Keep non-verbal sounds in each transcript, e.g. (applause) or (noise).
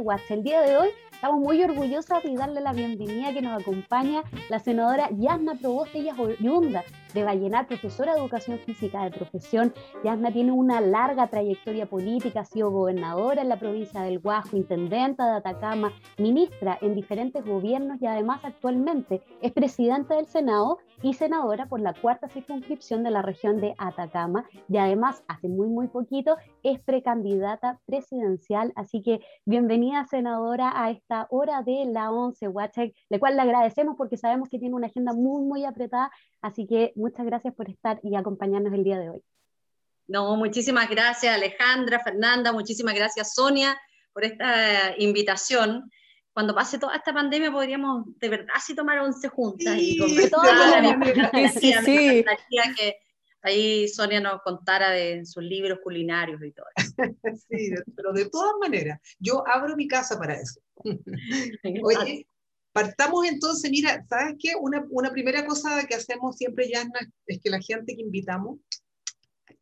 11 Watch. El día de hoy estamos muy orgullosas de darle la bienvenida que nos acompaña la senadora Yasna Proboste, ella es de Vallenar, profesora de Educación Física de profesión. Yasna tiene una larga trayectoria política, ha sido gobernadora en la provincia del Guajo, intendenta de Atacama, ministra en diferentes gobiernos y además actualmente es presidenta del Senado y senadora por la cuarta circunscripción de la región de Atacama y además hace muy muy poquito es precandidata presidencial. Así que bienvenida senadora a esta hora de la 11 Watcher, le cual le agradecemos porque sabemos que tiene una agenda muy muy apretada. Así que muchas gracias por estar y acompañarnos el día de hoy. No, muchísimas gracias Alejandra, Fernanda, muchísimas gracias Sonia por esta invitación. Cuando pase toda esta pandemia podríamos de verdad sí tomar once juntas y conversar. Sí, sí, que ahí Sonia nos contara de sus libros culinarios y todo (laughs) Sí, pero de todas maneras, yo abro mi casa para eso. (laughs) Oye, Partamos entonces, mira, ¿sabes qué? Una, una primera cosa que hacemos siempre, ya es que la gente que invitamos,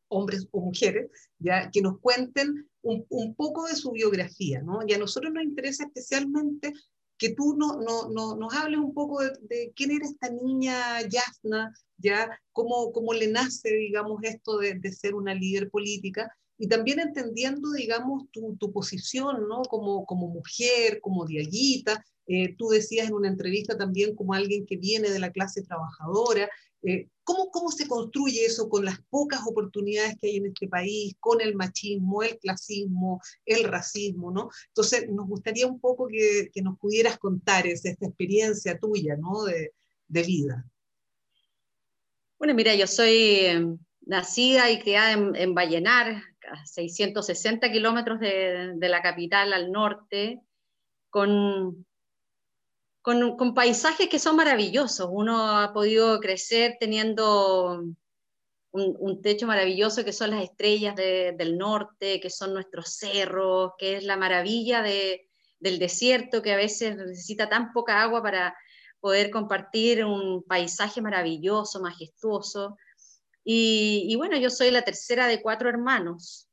hombres o mujeres, ya que nos cuenten un, poco de su biografía, ¿no? Y a nosotros nos interesa especialmente que tú no, no, no nos hables un poco de, quién era esta niña Yasna, ya cómo, cómo le nace, digamos, esto de, de, ser una líder política, y también entendiendo, digamos, tu, tu posición, ¿no? Como, como mujer, como diaguita, eh, tú decías en una entrevista también como alguien que viene de la clase trabajadora. Eh, ¿cómo, ¿Cómo se construye eso con las pocas oportunidades que hay en este país, con el machismo, el clasismo, el racismo? ¿no? Entonces, nos gustaría un poco que, que nos pudieras contar esa, esta experiencia tuya ¿no? de, de vida. Bueno, mira, yo soy em, nacida y criada en, en Vallenar, a 660 kilómetros de, de, la capital al norte, con con, paisajes que son maravillosos. Uno ha podido crecer teniendo un, techo maravilloso que son las estrellas del norte, que son nuestros cerros, que es la maravilla del desierto, que a veces necesita tan poca agua para poder compartir un paisaje maravilloso, majestuoso. Y, bueno, yo soy la tercera de cuatro hermanos.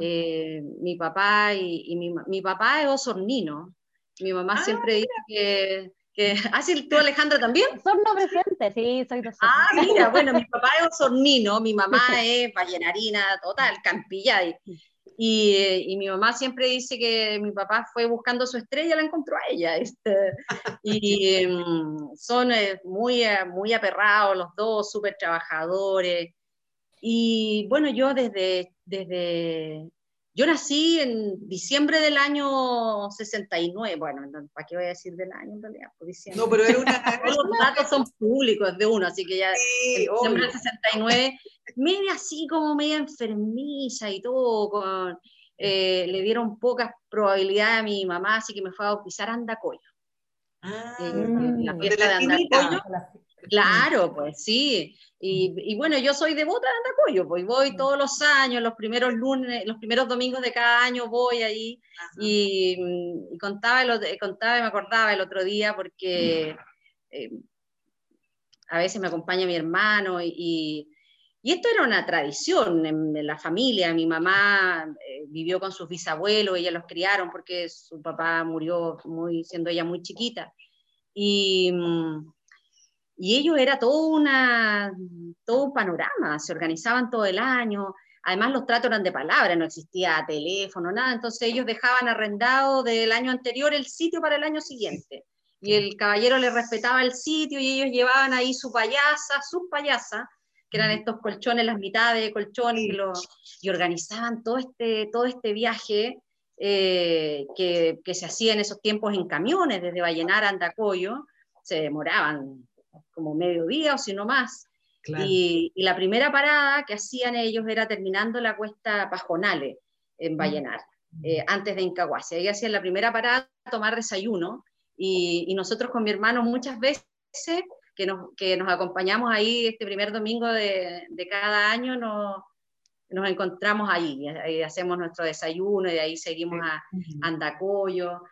Eh, mi papá y, mi, mi, papá es osornino, mi mamá ah, siempre dice que, que... ¿Ah, sí, tú Alejandra también? Sorno presente, sí, soy de Ah, mira, bueno, mi papá es osornino, mi mamá es vallenarina, total, campilla. Y, y, mi mamá siempre dice que mi papá fue buscando su estrella, la encontró a ella. Este, y mm, son eh, muy, eh, muy aperrados los dos, súper trabajadores. Y bueno, yo desde, desde yo nací en diciembre del año 69, bueno, ¿para qué voy a decir del año en realidad? Por diciembre. No, pero era una... (laughs) Los datos son públicos de uno, así que ya sí, en diciembre del 69, media así como media enfermiza y todo, con, eh, le dieron pocas probabilidades a mi mamá, así que me fue a bautizar Andacoyo. Ah, eh, la fiesta de, Andacoyo. Claro, pues sí. Y, bueno, yo soy devota de Andacoyo, pues voy todos los años, los primeros lunes, los primeros domingos de cada año voy ahí y, contaba, contaba y me acordaba el otro día porque eh, a veces me acompaña mi hermano y, esto era una tradición en, la familia. Mi mamá eh, vivió con sus bisabuelos, ella los criaron porque su papá murió muy, siendo ella muy chiquita. Y mm, y ellos era todo, una, todo un panorama, se organizaban todo el año, además los tratos eran de palabra, no existía teléfono, nada, entonces ellos dejaban arrendado del año anterior el sitio para el año siguiente. Y el caballero le respetaba el sitio y ellos llevaban ahí su payasa, sus payasas, que eran estos colchones, las mitades de colchones, y, organizaban todo este, todo este viaje eh, que, que, se hacía en esos tiempos en camiones, desde Vallenar a Andacoyo, se demoraban como mediodía o si no más. Y, la primera parada que hacían ellos era terminando la cuesta Pajonale en mm. Vallenar, eh, antes de Incahuasi. Ahí hacían la primera parada, tomar desayuno, y, nosotros con mi hermano muchas veces que nos, que nos acompañamos ahí este primer domingo de, de cada año, nos, nos encontramos ahí, y hacemos nuestro desayuno y de ahí seguimos a Andacoyo.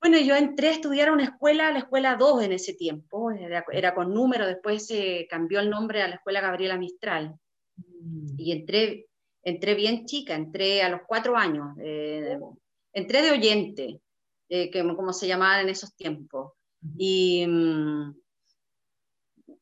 Bueno, yo entré a estudiar a una escuela, la escuela 2 en ese tiempo, era, con número, después se cambió el nombre a la escuela Gabriela Mistral. Mm. Y entré, entré bien chica, entré a los cuatro años, eh, entré de oyente, eh, que, como se llamaban en esos tiempos. Y mm,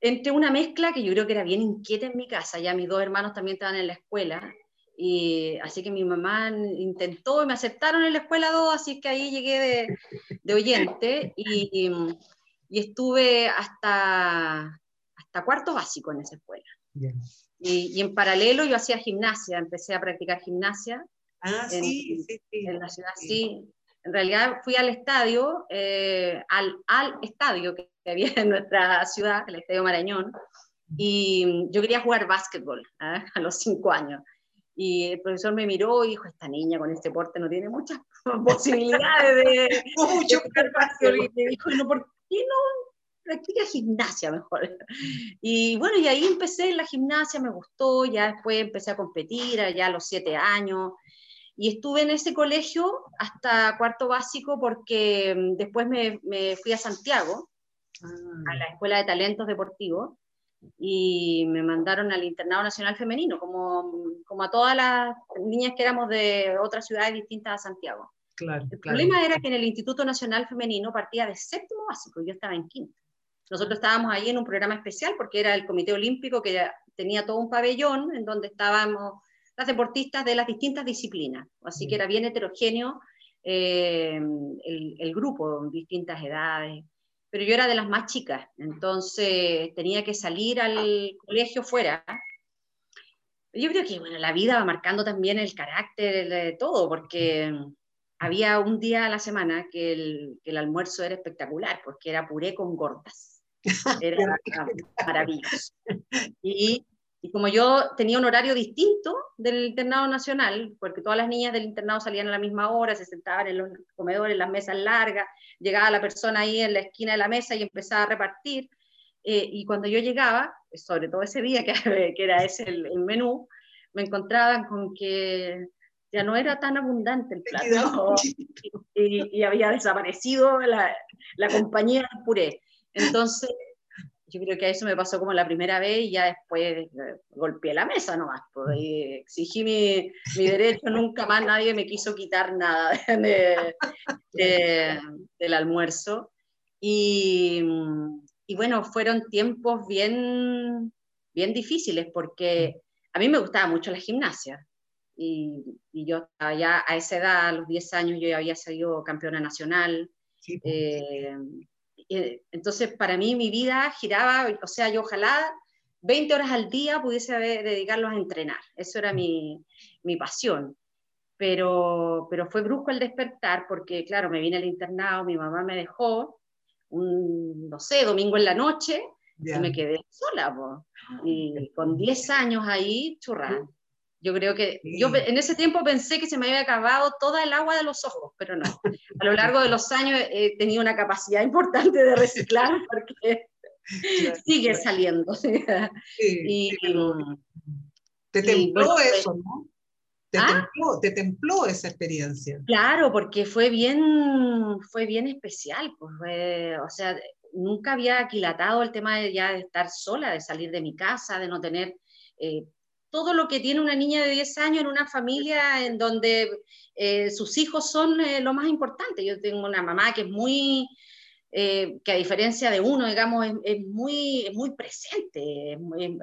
entre una mezcla que yo creo que era bien inquieta en mi casa, ya mis dos hermanos también estaban en la escuela, y así que mi mamá intentó y me aceptaron en la escuela dos, así que ahí llegué de, de oyente y, y, estuve hasta, hasta cuarto básico en esa escuela. Y, y, en paralelo yo hacía gimnasia, empecé a practicar gimnasia. Ah, en, sí, sí, sí. En la ciudad, sí. En realidad fui al estadio, eh, al, al estadio que había en nuestra ciudad, el Estadio Marañón, y yo quería jugar básquetbol ¿eh? (laughs) a los cinco años. Y el profesor me miró y dijo, esta niña con este porte no tiene muchas (laughs) posibilidades de, (laughs) Mucho. Y me dijo, no, ¿por qué no practica gimnasia mejor? (laughs) Y bueno, y ahí empecé en la gimnasia, me gustó, ya después empecé a competir, allá a los siete años, y estuve en ese colegio hasta cuarto básico porque mm, después me, me fui a Santiago, a la Escuela de Talentos Deportivos, y me mandaron al Internado Nacional Femenino, como, como a todas las niñas que éramos de otras ciudades distintas a Santiago. Claro, El claro. problema era que en el Instituto Nacional Femenino partía de séptimo básico, yo estaba en quinto. Nosotros estábamos ahí en un programa especial porque era el Comité Olímpico que tenía todo un pabellón en donde estábamos las deportistas de las distintas disciplinas, así que era bien heterogéneo eh, el, el grupo, distintas edades pero yo era de las más chicas, entonces tenía que salir al colegio fuera. Yo creo que bueno, la vida va marcando también el carácter de todo, porque había un día a la semana que el, que el almuerzo era espectacular, porque era puré con gordas. (laughs) Era maravilloso. Y, y como yo tenía un horario distinto del internado nacional, porque todas las niñas del internado salían a la misma hora, se sentaban en los comedores, en las mesas largas, llegaba la persona ahí en la esquina de la mesa y empezaba a repartir. Eh, y cuando yo llegaba, sobre todo ese día, que, (laughs) que era ese el, el, menú, me encontraban con que ya no era tan abundante el plato (laughs) y, y, había desaparecido la, la compañía del puré. Entonces, yo creo que a eso me pasó como la primera vez y ya después golpeé la mesa nomás. Pues, y exigí mi, mi, derecho, (laughs) nunca más nadie me quiso quitar nada (laughs) de, de, del almuerzo. Y, y, bueno, fueron tiempos bien, bien difíciles porque a mí me gustaba mucho la gimnasia. Y, y yo ya a esa edad, a los 10 años, yo ya había sido campeona nacional. Sí, pues. Eh, entonces, para mí mi vida giraba, o sea, yo ojalá 20 horas al día pudiese dedicarlos a entrenar. Eso era mi, mi pasión. Pero, pero fue brusco el despertar porque, claro, me vine al internado, mi mamá me dejó, un, no sé, domingo en la noche, yeah. y me quedé sola. Po. Y con 10 años ahí, churra. Yo creo que, sí. yo en ese tiempo pensé que se me había acabado toda el agua de los ojos, pero no. A lo largo de los años he tenido una capacidad importante de reciclar (laughs) porque claro, sigue claro. saliendo. (laughs) Sí, y, te templó bueno, eso, ¿no? Te, ¿ah? templó, te templó esa experiencia. Claro, porque fue bien, fue bien especial. Pues fue, o sea, nunca había aquilatado el tema de ya de estar sola, de salir de mi casa, de no tener... Eh, todo lo que tiene una niña de 10 años en una familia en donde eh, sus hijos son eh, lo más importante. Yo tengo una mamá que es muy, eh, que a diferencia de uno, digamos, es, es muy, es muy presente, es muy,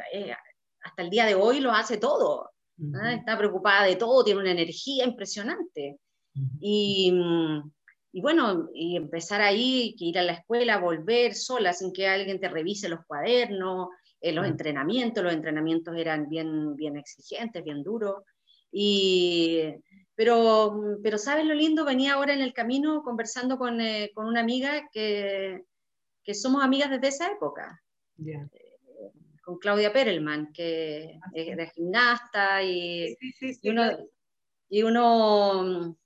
hasta el día de hoy lo hace todo. Uh -huh. Está preocupada de todo, tiene una energía impresionante. Uh -huh. y, y, bueno, y empezar ahí, que ir a la escuela, volver sola sin que alguien te revise los cuadernos, eh, los entrenamientos, los entrenamientos eran bien, bien exigentes, bien duros. Y, pero, pero, ¿sabes lo lindo? Venía ahora en el camino conversando con, eh, con una amiga que, que, somos amigas desde esa época. Yeah. Eh, con Claudia Perelman, que ah, es de gimnasta y, sí, sí, sí, y, uno, y uno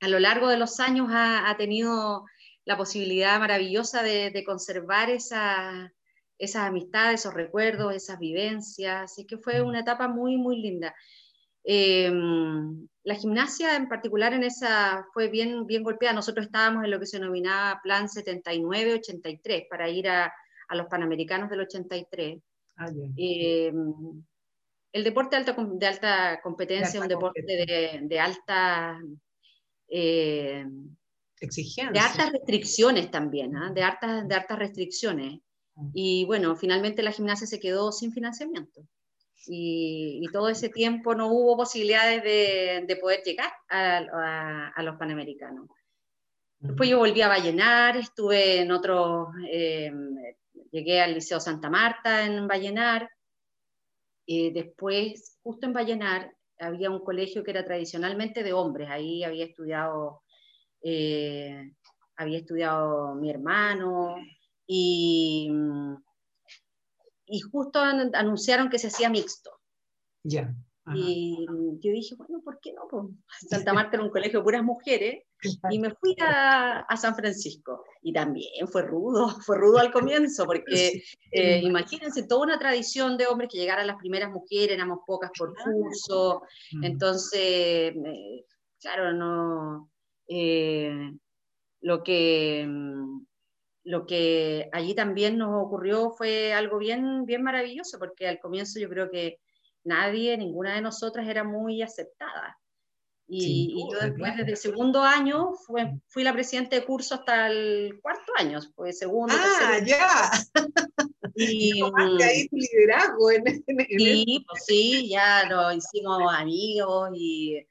a lo largo de los años ha, ha tenido la posibilidad maravillosa de, de conservar esa, esas amistades, esos recuerdos, esas vivencias, así que fue una etapa muy, muy linda. Eh, la gimnasia en particular en esa fue bien, bien golpeada. Nosotros estábamos en lo que se denominaba Plan 79-83 para ir a, a, los Panamericanos del 83. Ah, eh, el deporte de alta, de alta competencia es un deporte de, de alta... Eh, Exigencias. De hartas restricciones también, ¿ah? de, hartas, de hartas restricciones. Y bueno, finalmente la gimnasia se quedó sin financiamiento. Y, todo ese tiempo no hubo posibilidades de, poder llegar a, los Panamericanos. Después yo volví a Vallenar, estuve en otro, eh, llegué al Liceo Santa Marta en Vallenar, y después, justo en Vallenar, había un colegio que era tradicionalmente de hombres, ahí había estudiado, eh, había estudiado mi hermano, y, y justo anunciaron que se hacía mixto. Ya. Y yo dije, bueno, ¿por qué no? Pues, Santa Marta era un colegio de puras mujeres y me fui a, a, San Francisco. Y también fue rudo, (laughs) fue rudo al comienzo, porque eh, imagínense, toda una tradición de hombres que llegaran las primeras mujeres, éramos pocas por curso, entonces, claro, no... Eh, lo que mm, lo que allí también nos ocurrió fue algo bien, bien maravilloso, porque al comienzo yo creo que nadie, ninguna de nosotras era muy aceptada. Y, yo después, desde el segundo año, fui la presidenta de curso hasta el cuarto año, pues segundo, ah, ya. (laughs) Y, ahí tu liderazgo en, en, sí, pues sí, ya lo hicimos amigos y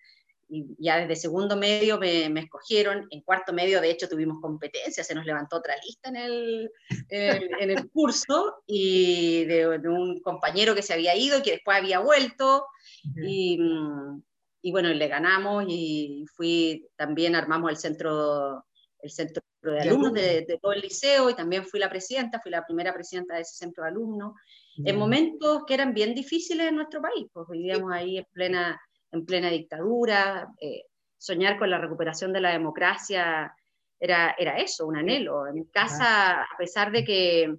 y ya desde segundo medio me, me, escogieron, en cuarto medio de hecho tuvimos competencia, se nos levantó otra lista en el, en, el curso y de, un compañero que se había ido que después había vuelto. Y, y, bueno, le ganamos y fui, también armamos el centro, el centro de alumnos de, de, todo el liceo y también fui la presidenta, fui la primera presidenta de ese centro de alumnos, en momentos que eran bien difíciles en nuestro país, pues vivíamos ahí en plena en plena dictadura, eh, soñar con la recuperación de la democracia era, era eso, un anhelo. En mi casa, a pesar de que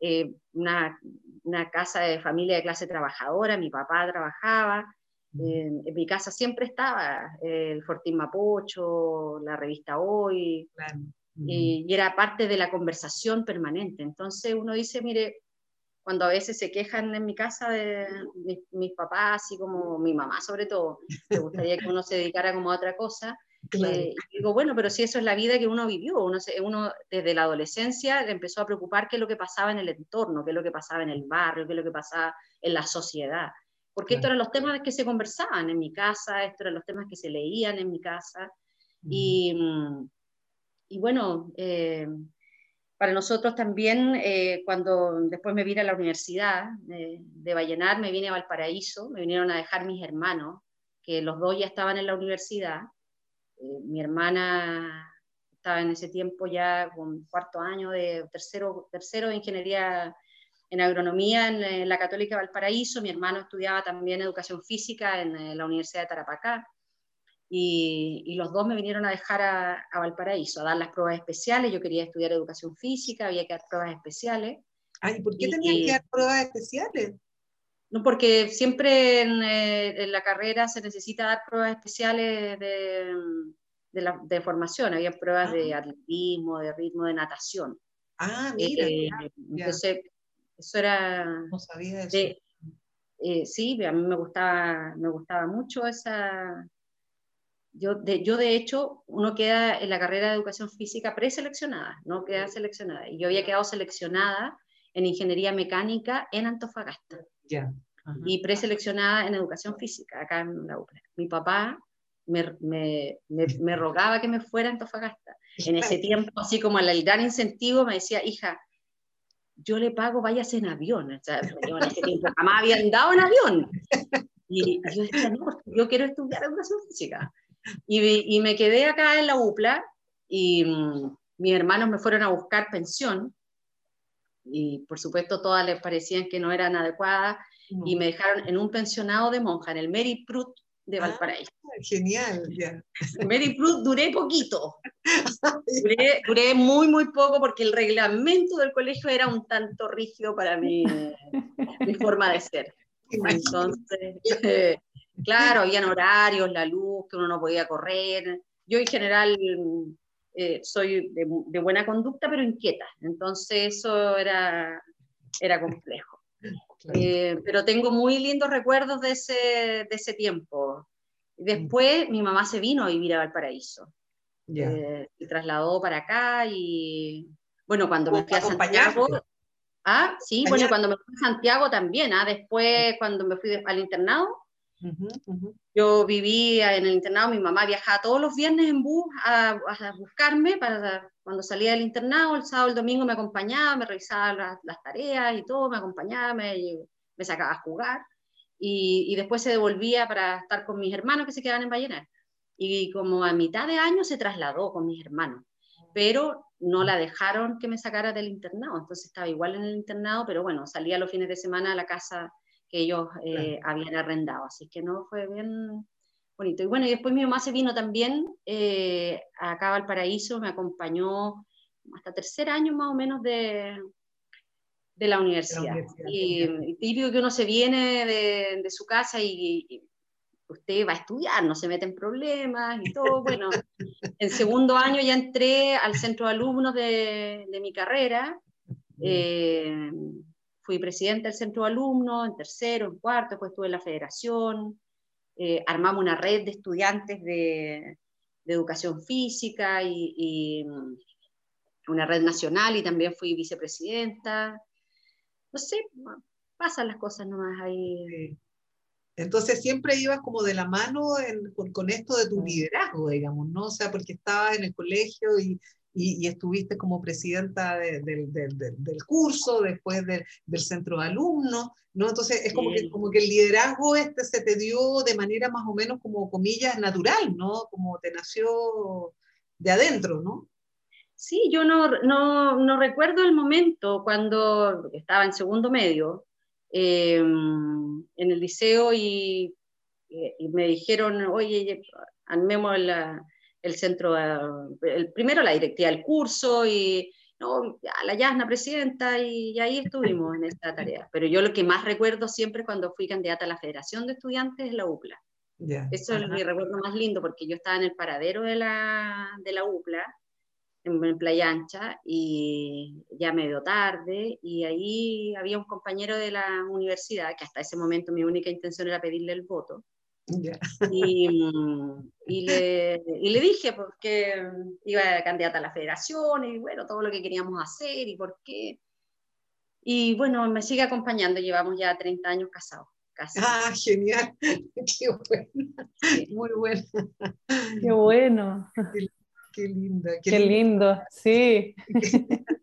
eh, una, una, casa de familia de clase trabajadora, mi papá trabajaba, eh, en mi casa siempre estaba el Fortín Mapocho, la revista Hoy, y, y, era parte de la conversación permanente. Entonces uno dice, mire, cuando a veces se quejan en mi casa de mis, papás, así como mi mamá sobre todo, me gustaría que uno se dedicara como a otra cosa. (laughs) Eh, y digo, bueno, pero si eso es la vida que uno vivió, uno, uno desde la adolescencia le empezó a preocupar qué es lo que pasaba en el entorno, qué es lo que pasaba en el barrio, qué es lo que pasaba en la sociedad. Porque estos eran los temas que se conversaban en mi casa, estos eran los temas que se leían en mi casa. Y, mm, y bueno, eh, para nosotros también, eh, cuando después me vine a la universidad de, de Vallenar, me vine a Valparaíso, me vinieron a dejar mis hermanos, que los dos ya estaban en la universidad. Eh, mi hermana estaba en ese tiempo ya con cuarto año de tercero, tercero de ingeniería en agronomía en, la Católica de Valparaíso, mi hermano estudiaba también educación física en, en la Universidad de Tarapacá y, los dos me vinieron a dejar a, Valparaíso, a dar las pruebas especiales. Yo quería estudiar educación física, había que dar pruebas especiales. Ay, ¿por qué tenías que dar pruebas especiales? No, porque siempre en, eh, la carrera se necesita dar pruebas especiales de, de, formación. Había pruebas de ah. atletismo, de ritmo, de natación. Ah, mira. Eh, entonces, eso era... No sabía eso. Eh, sí, a mí me gustaba, me gustaba mucho esa, yo de, yo, de hecho, uno queda en la carrera de educación física preseleccionada, no queda seleccionada. Y yo había quedado seleccionada en ingeniería mecánica en Antofagasta. Ya. Y preseleccionada en educación física, acá en la UPLA. Mi papá me, me, (laughs) me, rogaba que me fuera a Antofagasta. En ese tiempo, así como el gran incentivo, me decía, hija, yo le pago, vayas en avión. O sea, yo en ese tiempo jamás había andado en avión. Y, y yo decía, no, yo quiero estudiar educación física. Y, me quedé acá en la UPLA y mm, mis hermanos me fueron a buscar pensión y por supuesto todas les parecían que no eran adecuadas y me dejaron en un pensionado de monja, en el Mary Prut de ah, Valparaíso. genial, (laughs) ya. Mary Prut duré poquito, (laughs) duré, muy, muy poco porque el reglamento del colegio era un tanto rígido para mi, mi forma de ser. (laughs) Entonces, Claro, habían horarios, la luz, que uno no podía correr. Yo en general eh, soy de, buena conducta, pero inquieta. Entonces eso era, era complejo. Eh, pero tengo muy lindos recuerdos de ese, de ese tiempo. Después mi mamá se vino a vivir a Valparaíso. se trasladó para acá y bueno, cuando me fui a Santiago... Ah, sí, bueno, cuando me fui a Santiago también, ¿ah? después cuando me fui al internado, yo vivía en el internado, mi mamá viajaba todos los viernes en bus a, buscarme para cuando salía del internado, el sábado, el domingo me acompañaba, me revisaba las, tareas y todo, me acompañaba, me, me sacaba a jugar y, después se devolvía para estar con mis hermanos que se quedaban en Vallenar. Y como a mitad de año se trasladó con mis hermanos, pero no la dejaron que me sacara del internado, entonces estaba igual en el internado, pero bueno, salía los fines de semana a la casa que ellos eh, habían arrendado, así que no, fue bien bonito. Y bueno, y después mi mamá se vino también eh, acá a Valparaíso, me acompañó hasta tercer año más o menos de, de la universidad. y, típico que uno se viene de, de su casa y, usted va a estudiar, no se mete en problemas y todo. (laughs) Bueno, en segundo año ya entré al centro de alumnos de, de mi carrera. Eh, fui presidente del centro de alumnos, en tercero, en cuarto, después estuve en la federación, eh, armamos una red de estudiantes de, educación física y, mm, una red nacional y también fui vicepresidenta. No sé, pasan las cosas nomás ahí. Entonces siempre ibas como de la mano con, esto de tu liderazgo, digamos, ¿no? O sea, porque estabas en el colegio y, y, estuviste como presidenta del curso, después del centro de alumnos, ¿no? Entonces es como, que, como que el liderazgo este se te dio de manera más o menos como comillas natural, ¿no? Como te nació de adentro, ¿no? Sí, yo no, no, no recuerdo el momento cuando estaba en segundo medio em, en el liceo y, y, me dijeron, oye, armemos la, el centro, el, primero la directiva del curso y no, la Yasna presidenta y, ahí estuvimos en esta tarea. (laughs) Pero yo lo que más recuerdo siempre cuando fui candidata a la Federación de Estudiantes es la UPLA. Eso es mi recuerdo más lindo porque yo estaba en el paradero de la, de la UPLA, en, Playa Ancha, y ya medio tarde, y ahí había un compañero de la universidad, que hasta ese momento mi única intención era pedirle el voto, y, y, le, y, le, dije porque iba a candidata a la federación y bueno, todo lo que queríamos hacer y por qué. Y bueno, me sigue acompañando, llevamos ya 30 años casados. Casi. Ah, genial, (laughs) qué bueno, muy bueno. Qué bueno. Qué, linda. Qué, lindo, sí. (laughs)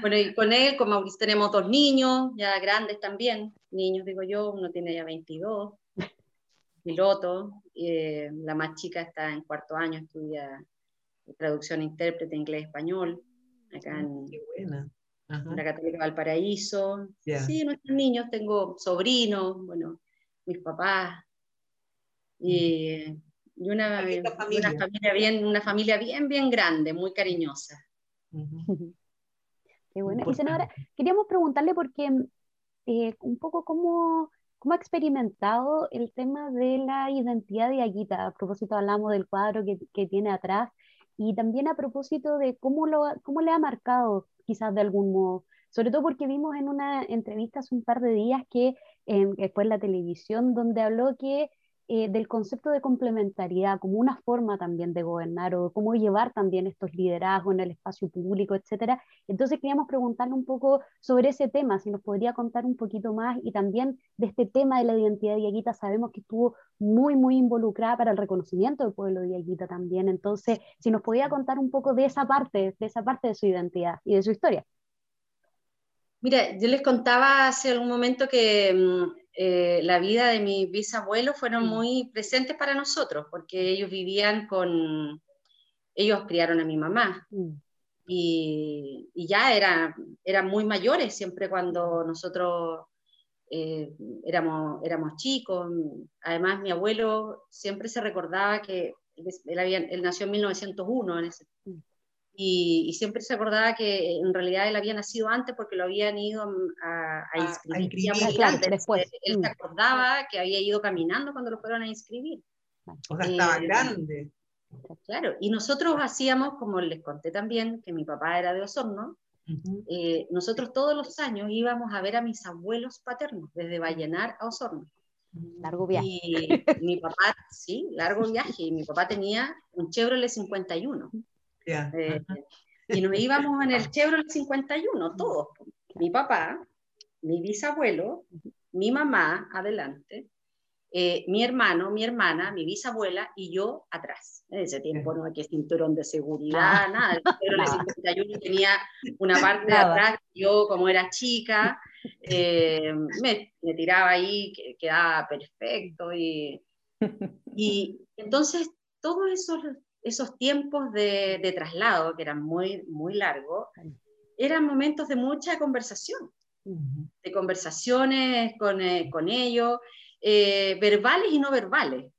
Bueno, y con él, con Mauricio, tenemos dos niños, ya grandes también, niños digo yo, uno tiene ya 22, piloto, eh, la más chica está en cuarto año, estudia traducción e intérprete inglés-español, acá en, la Católica Valparaíso. Sí, nuestros niños, tengo sobrinos, bueno, mis papás, y, una, familia. una, familia. bien, una familia bien, bien grande, muy cariñosa. (laughs) Qué bueno. Y senadora, queríamos preguntarle porque eh, un poco cómo ¿Cómo ha experimentado el tema de la identidad de Aguita? A propósito, hablamos del cuadro que, que tiene atrás y también a propósito de cómo, lo, cómo le ha marcado quizás de algún modo, sobre todo porque vimos en una entrevista hace un par de días que después en la televisión donde habló que eh, del concepto de complementariedad como una forma también de gobernar o cómo llevar también estos liderazgos en el espacio público, etcétera. Entonces queríamos preguntarle un poco sobre ese tema, si nos podría contar un poquito más y también de este tema de la identidad de Yaguita, sabemos que estuvo muy, muy involucrada para el reconocimiento del pueblo de Yaguita también. Entonces, si nos podía contar un poco de esa parte, de esa parte de su identidad y de su historia. Mira, yo les contaba hace algún momento que mm, eh, la vida de mis bisabuelos fueron muy presentes para nosotros, porque ellos vivían con, ellos criaron a mi mamá. Mm. Y, ya eran, eran muy mayores siempre cuando nosotros eh, éramos, éramos chicos. Además, mi abuelo siempre se recordaba que él, había, él nació en 1901, en ese, y, siempre se acordaba que en realidad él había nacido antes porque lo habían ido a, a inscribir. después. Él se mm. acordaba que había ido caminando cuando lo fueron a inscribir. O sea, estaba eh, grande. Claro, y nosotros hacíamos, como les conté también, que mi papá era de Osorno, eh, nosotros todos los años íbamos a ver a mis abuelos paternos, desde Vallenar a Osorno. Largo viaje. Y mi papá, sí, largo viaje. Y mi papá tenía un Chevrolet 51. Eh, y nos íbamos en el Chevrolet 51, todos. Mi papá, mi bisabuelo, mi mamá adelante, eh, mi hermano, mi hermana, mi bisabuela y yo atrás. En ese tiempo no había cinturón de seguridad, ah. nada. El 51 tenía una parte de atrás, yo como era chica, eh, me, tiraba ahí, quedaba perfecto. Y, y entonces todos esos, esos tiempos de, de, traslado, que eran muy, muy largos, eran momentos de mucha conversación, de conversaciones con, eh, con ellos. Eh, verbales y no verbales.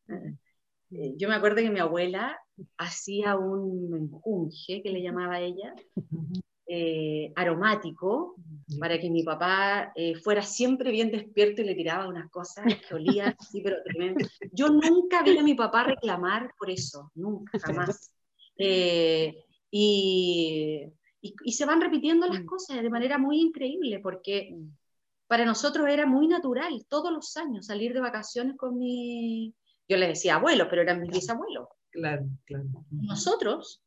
Eh, yo me acuerdo que mi abuela hacía un menjunje, que le llamaba ella, eh, aromático, para que mi papá fuera siempre bien despierto y le tiraba unas cosas que olían así, pero tremendo. Yo nunca vi a mi papá reclamar por eso, nunca, jamás. y, y, se van repitiendo las mm. cosas de manera muy increíble, porque mm para nosotros era muy natural todos los años salir de vacaciones con mi, yo le decía abuelo, pero eran mis bisabuelos. Claro, claro. Nosotros,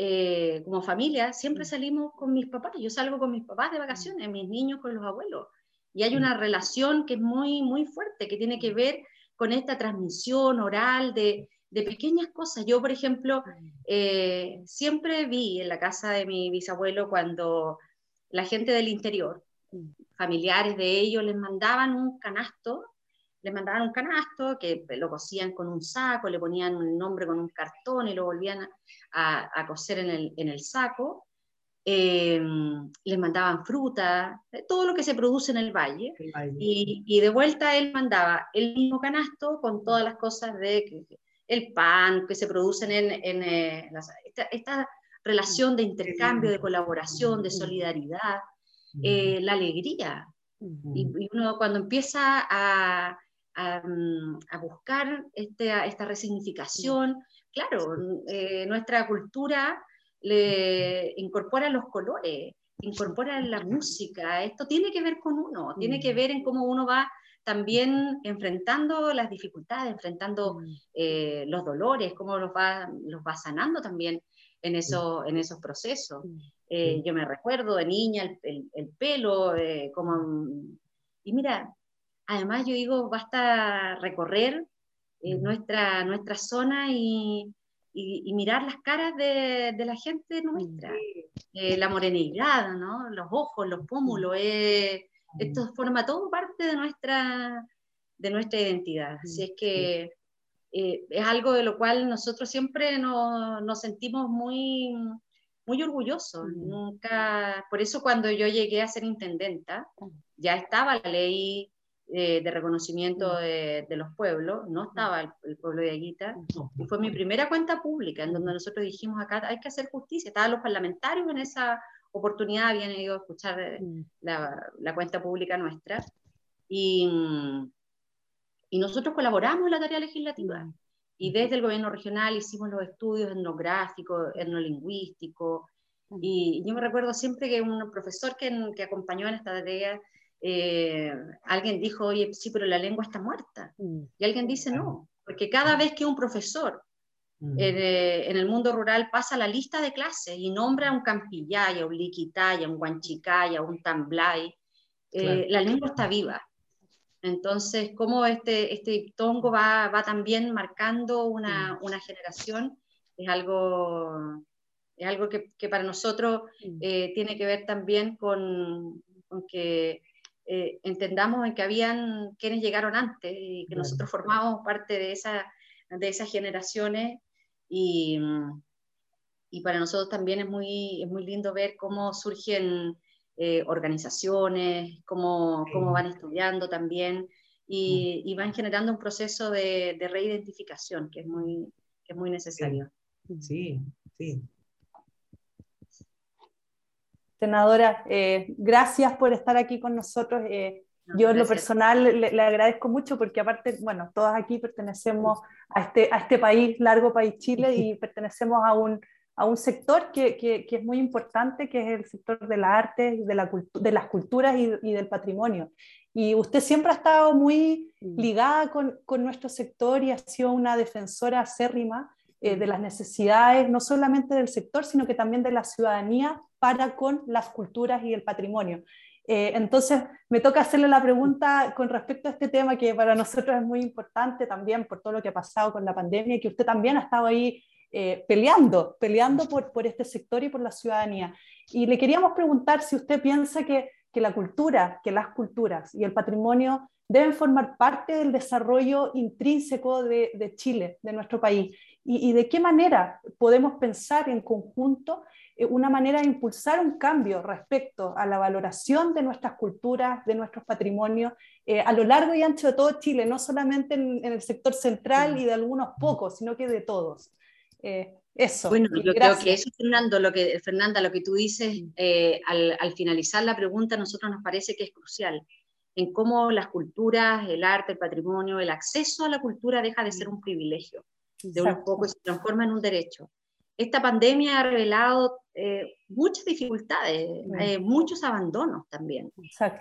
eh, como familia, siempre salimos con mis papás. Yo salgo con mis papás de vacaciones, mis niños con los abuelos. Y hay una relación que es muy, muy fuerte, que tiene que ver con esta transmisión oral de, de pequeñas cosas. Yo, por ejemplo, eh, siempre vi en la casa de mi bisabuelo cuando la gente del interior, familiares de ellos les mandaban un canasto, les mandaban un canasto que lo cosían con un saco, le ponían un nombre con un cartón y lo volvían a, coser en el, en el saco. Eh, les mandaban fruta, todo lo que se produce en el valle, Y, y, de vuelta él mandaba el mismo canasto con todas las cosas de el pan que se producen en, en eh, esta, esta, relación de intercambio, de colaboración, de solidaridad. Eh, la alegría. y, uno cuando empieza a, a, mm, buscar este, esta resignificación, claro, eh, nuestra cultura le incorpora los colores, incorpora la música, esto tiene que ver con uno, tiene que ver en cómo uno va también enfrentando las dificultades, enfrentando eh, los dolores, cómo los va, los va sanando también en, eso, en esos procesos. Eh, yo me recuerdo de niña el, el, pelo, eh, como... Y mira, además yo digo, basta recorrer eh, nuestra, nuestra zona y, y, mirar las caras de, de la gente nuestra. la morenidad, ¿no? los ojos, los pómulos, esto forma todo parte de nuestra, de nuestra identidad. Así es que es algo de lo cual nosotros siempre nos, nos sentimos muy muy orgulloso. Nunca, por eso cuando yo llegué a ser intendenta, ya estaba la ley eh, de reconocimiento de, los pueblos, no estaba el, pueblo de Aguita, y fue mi primera cuenta pública en donde nosotros dijimos acá hay que hacer justicia. Estaban los parlamentarios en esa oportunidad, habían ido a escuchar eh, la, la, cuenta pública nuestra, y, y nosotros colaboramos en la tarea legislativa. Y desde el gobierno regional hicimos los estudios etnográficos, etnolingüísticos. Y yo me recuerdo siempre que un profesor que, que acompañó en esta tarea, eh, alguien dijo, oye, sí, pero la lengua está muerta. Mm. Y alguien dice, no, porque cada vez que un profesor mm. eh, en el mundo rural pasa la lista de clases y nombra un campillaya, un liquitaya, un guanchicaya, un tamblay, eh, la lengua está viva. Entonces, cómo este, este tongo va, va también marcando una, mm. una, generación es algo, es algo que, que para nosotros tiene que ver también con, con que eh, entendamos en que habían quienes llegaron antes y que nosotros formamos parte de, esa, de esas generaciones y, y, para nosotros también es muy, es muy lindo ver cómo surgen eh, organizaciones, cómo, cómo, van estudiando también y, y, van generando un proceso de, de reidentificación que es muy, que es muy necesario. Sí, sí. Senadora, eh, gracias por estar aquí con nosotros. Eh, yo en lo personal le, le, agradezco mucho porque aparte, bueno, todas aquí pertenecemos a este, a este país, largo país Chile, y (laughs) pertenecemos a un, a un sector que, que, es muy importante, que es el sector de la arte, de, la de las culturas y, y, del patrimonio. Y usted siempre ha estado muy ligada con, con, nuestro sector y ha sido una defensora acérrima eh, de las necesidades, no solamente del sector, sino que también de la ciudadanía para con las culturas y el patrimonio. Eh, entonces, me toca hacerle la pregunta con respecto a este tema que para nosotros es muy importante también por todo lo que ha pasado con la pandemia y que usted también ha estado ahí eh, peleando, peleando por, por este sector y por la ciudadanía. Y le queríamos preguntar si usted piensa que, que la cultura, que las culturas y el patrimonio deben formar parte del desarrollo intrínseco de, de Chile, de nuestro país. Y, y, de qué manera podemos pensar en conjunto eh, una manera de impulsar un cambio respecto a la valoración de nuestras culturas, de nuestros patrimonios, eh, a lo largo y ancho de todo Chile, no solamente en, el sector central y de algunos pocos, sino que de todos. Eh, eso. Bueno, yo creo que eso, Fernando, lo que, Fernanda, lo que tú dices al, al, finalizar la pregunta, a nosotros nos parece que es crucial en cómo las culturas, el arte, el patrimonio, el acceso a la cultura deja de ser un privilegio de un poco y se transforma en un derecho esta pandemia ha revelado eh, muchas dificultades, eh, muchos abandonos también.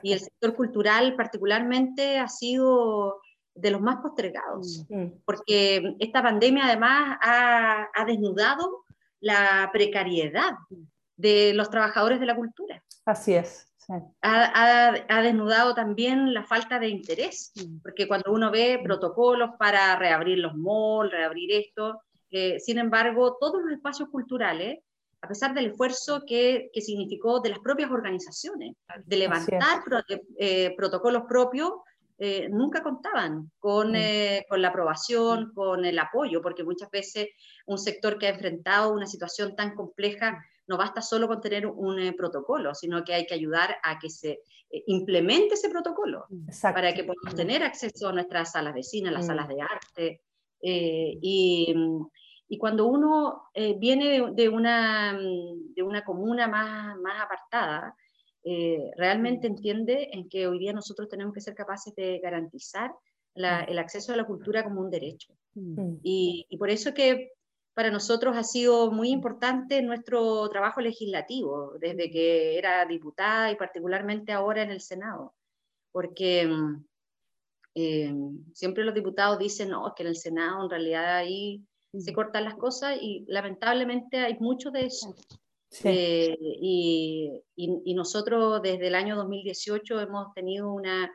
Y el sector cultural particularmente ha sido de los más postergados, porque esta pandemia además ha, desnudado la precariedad de los trabajadores de la cultura. Así es. Ha, ha, desnudado también la falta de interés, porque cuando uno ve protocolos para reabrir los malls, reabrir esto, eh, sin embargo, todos los espacios culturales, a pesar del esfuerzo que, que significó de las propias organizaciones, de levantar eh, protocolos propios, eh, nunca contaban con, mm. con, la aprobación, con el apoyo, porque muchas veces un sector que ha enfrentado una situación tan compleja no basta solo con tener un protocolo, sino que hay que ayudar a que se implemente ese protocolo para que podamos tener acceso a nuestras salas de cine, a las mm. salas de arte. y, y cuando uno eh, viene de, una, mm, de una comuna más, más apartada, eh, realmente entiende en que hoy día nosotros tenemos que ser capaces de garantizar el acceso a la cultura como un derecho. Y, y, por eso que para nosotros ha sido muy importante nuestro trabajo legislativo, desde que era diputada y particularmente ahora en el Senado, porque mm, eh, siempre los diputados dicen, no, es que en el Senado en realidad ahí se cortan las cosas y lamentablemente hay mucho de eso. Eh, y, y, nosotros desde el año 2018 hemos tenido una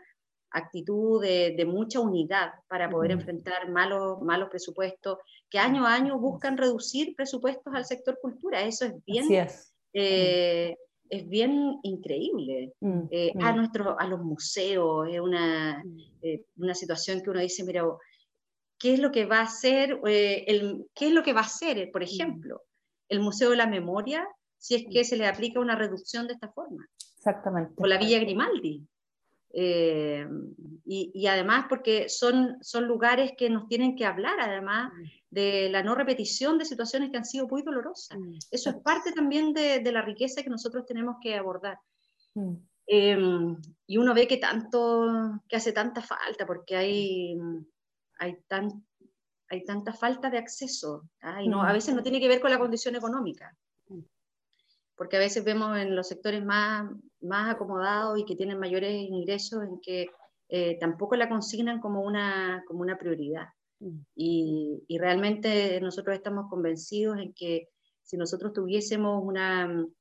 actitud de, de mucha unidad para poder enfrentar malos, malos presupuestos que año a año buscan reducir presupuestos al sector cultura. Eso es bien, eh, es. bien increíble. Mm, eh, a, nuestro, a los museos es una, una situación que uno dice, mira, qué es lo que va a hacer, eh, el, qué es lo que va a hacer, por ejemplo, el Museo de la Memoria, si es que se le aplica una reducción de esta forma. Exactamente. O la Villa Grimaldi. Eh, y, y, además porque son, son lugares que nos tienen que hablar, además de la no repetición de situaciones que han sido muy dolorosas. Mm. Eso es parte también de, de la riqueza que nosotros tenemos que abordar. Mm. Em, y uno ve que tanto, que hace tanta falta, porque hay, hay, tan, hay tanta falta de acceso. ¿ah? Y no, a veces no tiene que ver con la condición económica, porque a veces vemos en los sectores más, más acomodados y que tienen mayores ingresos en que eh, tampoco la consignan como una, como una prioridad. Y, y, realmente nosotros estamos convencidos en que si nosotros tuviésemos una mm,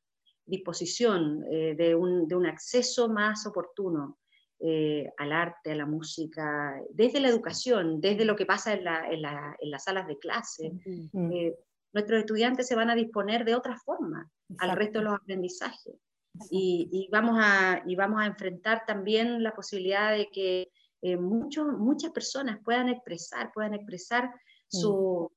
disposición eh, de, un, de, un, acceso más oportuno eh, al arte, a la música, desde la educación, desde lo que pasa en, las salas de clase. Eh, nuestros estudiantes se van a disponer de otra forma al resto de los aprendizajes. Y, vamos a, y vamos a enfrentar también la posibilidad de que eh, muchas personas puedan expresar, puedan expresar su,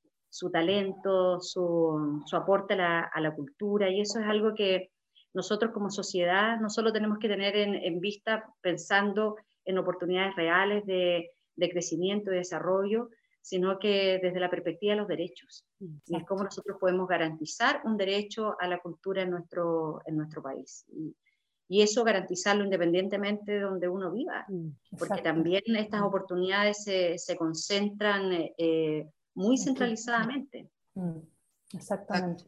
talento, su, aporte a la, cultura, y eso es algo que nosotros como sociedad no solo tenemos que tener en, vista pensando en oportunidades reales de, crecimiento y desarrollo, sino que desde la perspectiva de los derechos. Y es cómo nosotros podemos garantizar un derecho a la cultura en nuestro, en nuestro país. Y, eso garantizarlo independientemente de donde uno viva, mm, porque también estas oportunidades se, concentran eh, muy centralizadamente. Mm, exactamente.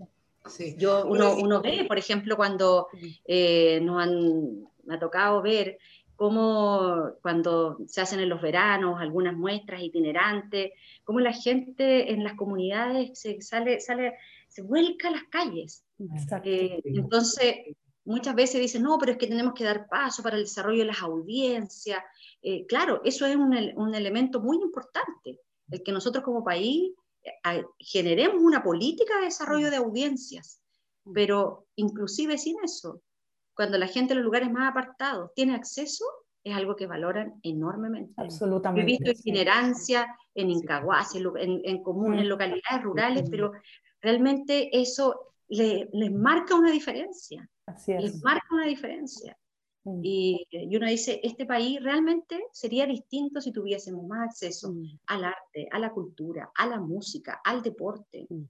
Sí. Yo, uno, uno, ve, por ejemplo, cuando eh, nos han, me ha tocado ver cómo cuando se hacen en los veranos algunas muestras itinerantes, cómo la gente en las comunidades se sale, sale se vuelca a las calles. Eh, entonces, muchas veces dicen, no, pero es que tenemos que dar paso para el desarrollo de las audiencias. Eh, claro, eso es un, un, elemento muy importante, el que nosotros como país eh, generemos una política de desarrollo de audiencias, pero inclusive sin eso, cuando la gente en los lugares más apartados tiene acceso, es algo que valoran enormemente. Absolutamente. He visto itinerancia en Incahuas, en, en, comunes, en localidades rurales, pero realmente eso les marca una diferencia. Así es. Les marca una diferencia. Mm. Y, y, uno dice, este país realmente sería distinto si tuviésemos más acceso mm. al arte, a la cultura, a la música, al deporte. Mm.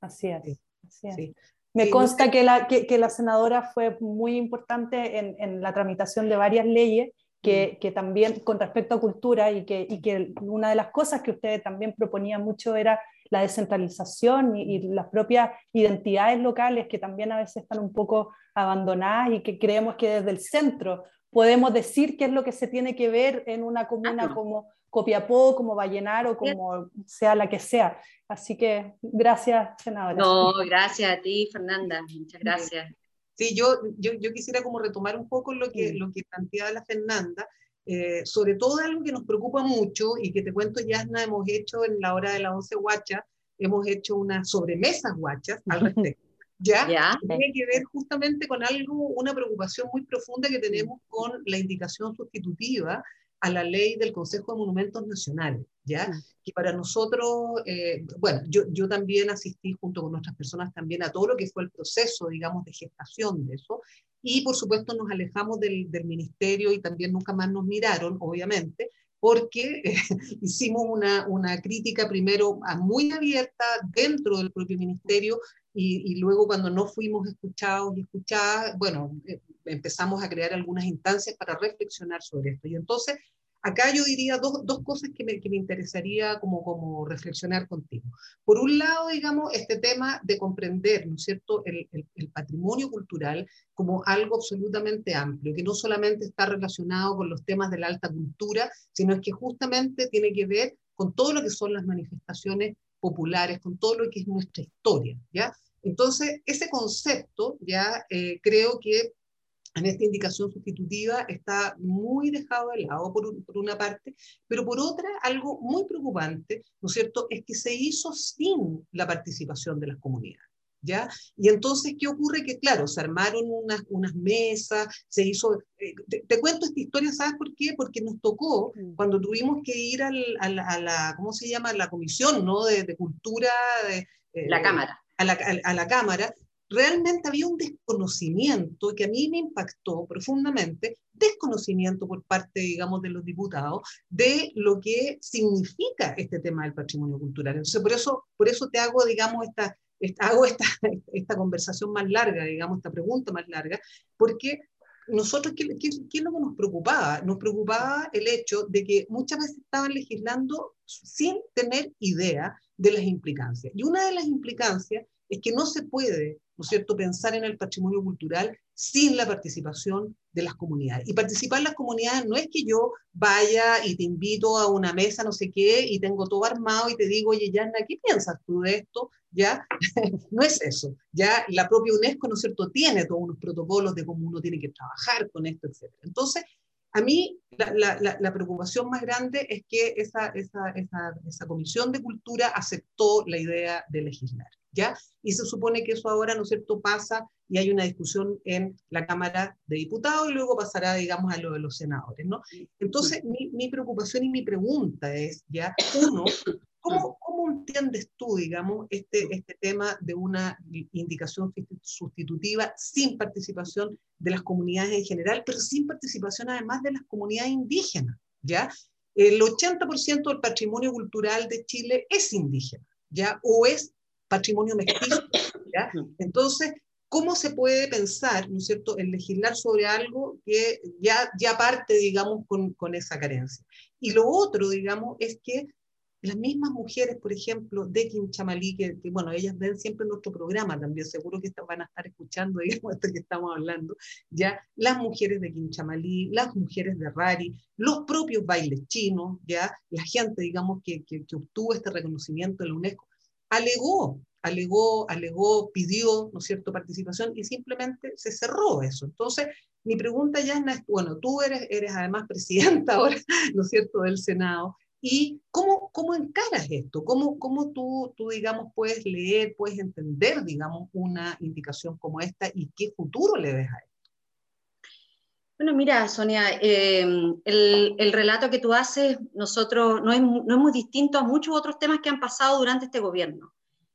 Así es. Así es. Me consta que la, que, que la, senadora fue muy importante en, en, la tramitación de varias leyes que, que, también con respecto a cultura y que, y que una de las cosas que ustedes también proponían mucho era la descentralización y, las propias identidades locales que también a veces están un poco abandonadas y que creemos que desde el centro podemos decir qué es lo que se tiene que ver en una comuna como Copiapó, como Vallenar o como sea la que sea. Así que gracias, senadora. No, gracias a ti, Fernanda. Muchas gracias. Sí, yo, yo, yo quisiera como retomar un poco lo que, lo que planteaba la Fernanda, eh, sobre todo algo que nos preocupa mucho y que te cuento, Yasna, hemos hecho en la hora de las 11 guachas, hemos hecho unas sobremesas guachas al respecto. ¿Ya? ¿Ya? Tiene que ver justamente con algo, una preocupación muy profunda que tenemos con la indicación sustitutiva a la ley del Consejo de Monumentos Nacionales, ¿ya? Mm. Que para nosotros, eh, bueno, yo, yo también asistí junto con otras personas también a todo lo que fue el proceso, digamos, de gestación de eso, y por supuesto nos alejamos del, del ministerio y también nunca más nos miraron, obviamente, porque eh, (laughs) hicimos una, una, crítica primero muy abierta dentro del propio ministerio y, luego cuando no fuimos escuchados y escuchadas, bueno, eh, empezamos a crear algunas instancias para reflexionar sobre esto. Y entonces Acá yo diría dos, dos cosas que me, que me, interesaría como, como reflexionar contigo. Por un lado, digamos, este tema de comprender, ¿no es cierto?, el, el, patrimonio cultural como algo absolutamente amplio, que no solamente está relacionado con los temas de la alta cultura, sino es que justamente tiene que ver con todo lo que son las manifestaciones populares, con todo lo que es nuestra historia, ¿ya? Entonces, ese concepto, ya eh, creo que en esta indicación sustitutiva está muy dejado de lado por, por, una parte, pero por otra, algo muy preocupante, ¿no es cierto?, es que se hizo sin la participación de las comunidades. ¿Ya? Y entonces, ¿qué ocurre? Que, claro, se armaron unas, unas mesas, se hizo... Eh, te, cuento esta historia, ¿sabes por qué? Porque nos tocó, mm. cuando tuvimos que ir al, a, la, ¿cómo se llama? La comisión, ¿no? De, de cultura... De, eh, la Cámara. A la, a la Cámara, realmente había un desconocimiento que a mí me impactó profundamente, desconocimiento por parte, digamos, de los diputados de lo que significa este tema del patrimonio cultural. Entonces, por eso, por eso te hago, digamos, esta, hago esta, (laughs) esta conversación más larga, digamos, esta pregunta más larga, porque nosotros, ¿qué, es lo que nos preocupaba? Nos preocupaba el hecho de que muchas veces estaban legislando sin tener idea de las implicancias. Y una de las implicancias es que no se puede ¿no es cierto?, pensar en el patrimonio cultural sin la participación de las comunidades. Y participar en las comunidades no es que yo vaya y te invito a una mesa, no sé qué, y tengo todo armado y te digo, oye, Yana, ¿qué piensas tú de esto? ¿Ya? (laughs) no es eso. Ya la propia UNESCO, ¿no es cierto?, tiene todos unos protocolos de cómo uno tiene que trabajar con esto, etc. Entonces, a mí la, la, la, preocupación más grande es que esa, esa, esa, esa comisión de cultura aceptó la idea de legislar. ¿Ya? Y se supone que eso ahora, ¿no es cierto?, pasa y hay una discusión en la Cámara de Diputados y luego pasará, digamos, a lo de los senadores, ¿no? Entonces, mi, mi preocupación y mi pregunta es, ya, uno, ¿cómo, ¿cómo, entiendes tú, digamos, este, este tema de una indicación sustitutiva sin participación de las comunidades en general, pero sin participación además de las comunidades indígenas, ¿ya? El 80% del patrimonio cultural de Chile es indígena, ¿ya? O es patrimonio mestizo. ¿ya? (coughs) Entonces, ¿cómo se puede pensar, ¿no es cierto?, en legislar sobre algo que ya, ya parte, digamos, con, con esa carencia. Y lo otro, digamos, es que las mismas mujeres, por ejemplo, de Quinchamalí, que, que, bueno, ellas ven siempre nuestro programa también, seguro que van a estar escuchando (laughs) digamos, esto que estamos hablando, ya las mujeres de Quinchamalí, las mujeres de Rari, los propios bailes chinos, ya la gente, digamos, que, que, que obtuvo este reconocimiento en la UNESCO, alegó, alegó, alegó, pidió, ¿no es cierto?, participación y simplemente se cerró eso. Entonces, mi pregunta ya es, bueno, tú eres, eres además (laughs) presidenta ahora, ¿no es cierto?, del Senado, ¿Y cómo, cómo encaras esto? ¿Cómo, cómo tú, tú, digamos, puedes leer, puedes entender, digamos, una indicación como esta y qué futuro le ves a esto? Bueno, mira, Sonia, eh, el, el, relato que tú haces, nosotros no es, no es muy distinto a muchos otros temas que han pasado durante este gobierno.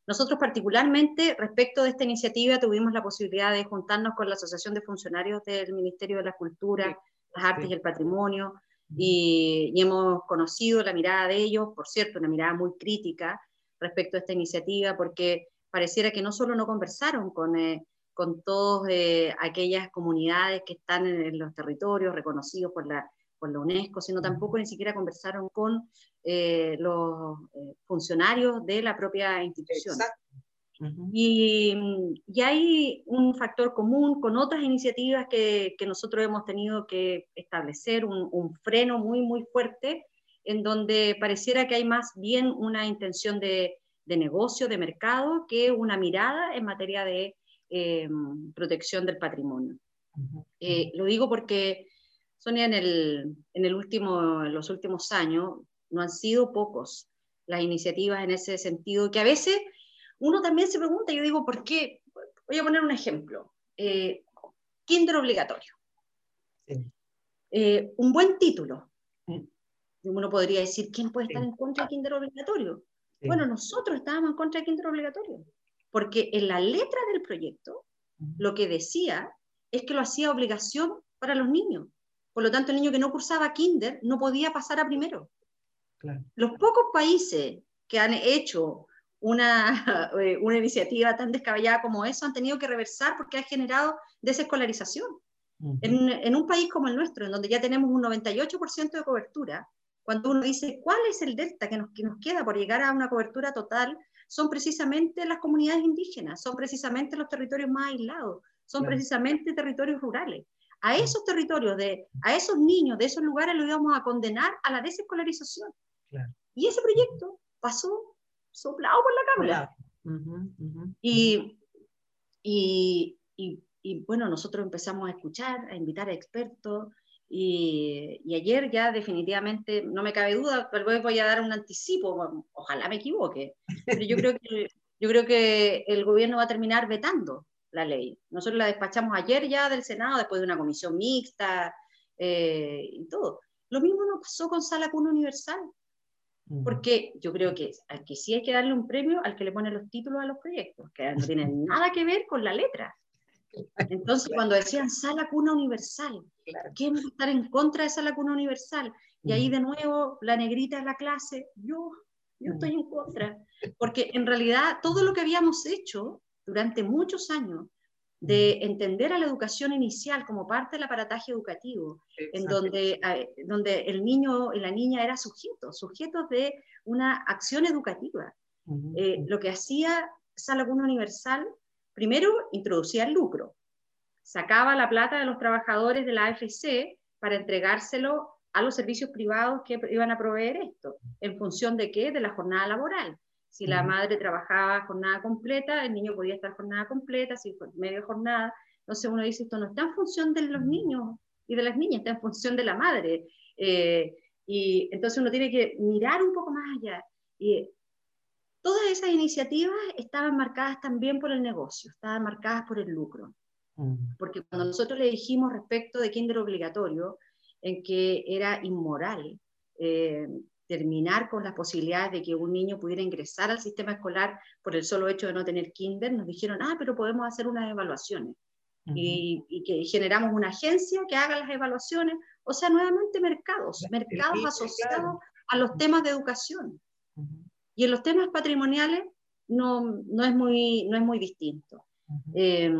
Nosotros particularmente, respecto de esta iniciativa, tuvimos la posibilidad de juntarnos con la Asociación de Funcionarios del Ministerio de la Cultura, las Artes y el Patrimonio, y, hemos conocido la mirada de ellos, por cierto, una mirada muy crítica respecto a esta iniciativa, porque pareciera que no solo no conversaron con, eh, con todas eh, aquellas comunidades que están en, los territorios reconocidos por la, por la UNESCO, sino tampoco ni siquiera conversaron con eh, los funcionarios de la propia institución. y, y, hay un factor común con otras iniciativas que, que nosotros hemos tenido que establecer, un, un, freno muy, muy fuerte, en donde pareciera que hay más bien una intención de, de negocio, de mercado, que una mirada en materia de eh, protección del patrimonio. Eh, lo digo porque, Sonia, en, el, en, el último, en los últimos años no han sido pocos las iniciativas en ese sentido, que a veces uno también se pregunta, yo digo, ¿por qué? Voy a poner un ejemplo. Eh, kinder obligatorio. Sí. Eh, un buen título. Sí. Uno podría decir, ¿quién puede estar sí. en contra del kinder obligatorio? Bueno, nosotros estábamos en contra del kinder obligatorio, porque en la letra del proyecto lo que decía es que lo hacía obligación para los niños. Por lo tanto, el niño que no cursaba kinder no podía pasar a primero. Claro. Los pocos países que han hecho una, (laughs) eh, una iniciativa tan descabellada como eso han tenido que reversar porque ha generado desescolarización. Uh -huh. en, en, un país como el nuestro, en donde ya tenemos un 98% de cobertura, cuando uno dice cuál es el delta que nos, que nos queda por llegar a una cobertura total, son precisamente las comunidades indígenas, son precisamente los territorios más aislados, son claro. precisamente territorios rurales. A esos territorios, de, a esos niños de esos lugares los íbamos a condenar a la desescolarización. Claro. Y ese proyecto pasó soplado por la cámara. Uh -huh, uh -huh. Y, y, y, y, bueno, nosotros empezamos a escuchar, a invitar a expertos, y, y, ayer ya definitivamente, no me cabe duda, tal vez voy a dar un anticipo, ojalá me equivoque, pero yo creo que, (laughs) yo creo que el gobierno va a terminar vetando la ley. Nosotros la despachamos ayer ya del Senado, después de una comisión mixta eh, y todo. Lo mismo nos pasó con Sala Cuna Universal. Porque yo creo que al que sí hay que darle un premio al que le pone los títulos a los proyectos, que no tienen (laughs) nada que ver con la letra. Entonces, cuando decían sala cuna universal, ¿quién va a estar en contra de esa cuna universal? Y ahí de nuevo, la negrita en la clase, yo, yo estoy en contra. Porque en realidad todo lo que habíamos hecho durante muchos años de entender a la educación inicial como parte del aparataje educativo, en donde, donde el niño y la niña eran sujetos, sujetos de una acción educativa. Eh, lo que hacía Sala Cuna Universal, primero introducía el lucro, sacaba la plata de los trabajadores de la AFC para entregárselo a los servicios privados que iban a proveer esto, en función de qué? De la jornada laboral. Si la madre trabajaba jornada completa, el niño podía estar jornada completa, si fue media jornada. Entonces uno dice, esto no está en función de los niños y de las niñas, está en función de la madre. Eh, y entonces uno tiene que mirar un poco más allá. Y todas esas iniciativas estaban marcadas también por el negocio, estaban marcadas por el lucro. Porque cuando nosotros le dijimos respecto de kinder obligatorio, en que era inmoral, eh, terminar con las posibilidades de que un niño pudiera ingresar al sistema escolar por el solo hecho de no tener kinder, nos dijeron, ah, pero podemos hacer unas evaluaciones. Uh -huh. y, y, que generamos una agencia que haga las evaluaciones, o sea, nuevamente mercados, mercados asociados a los temas de educación. Uh -huh. Y en los temas patrimoniales no, no, es, muy, no es muy distinto. Uh -huh. eh,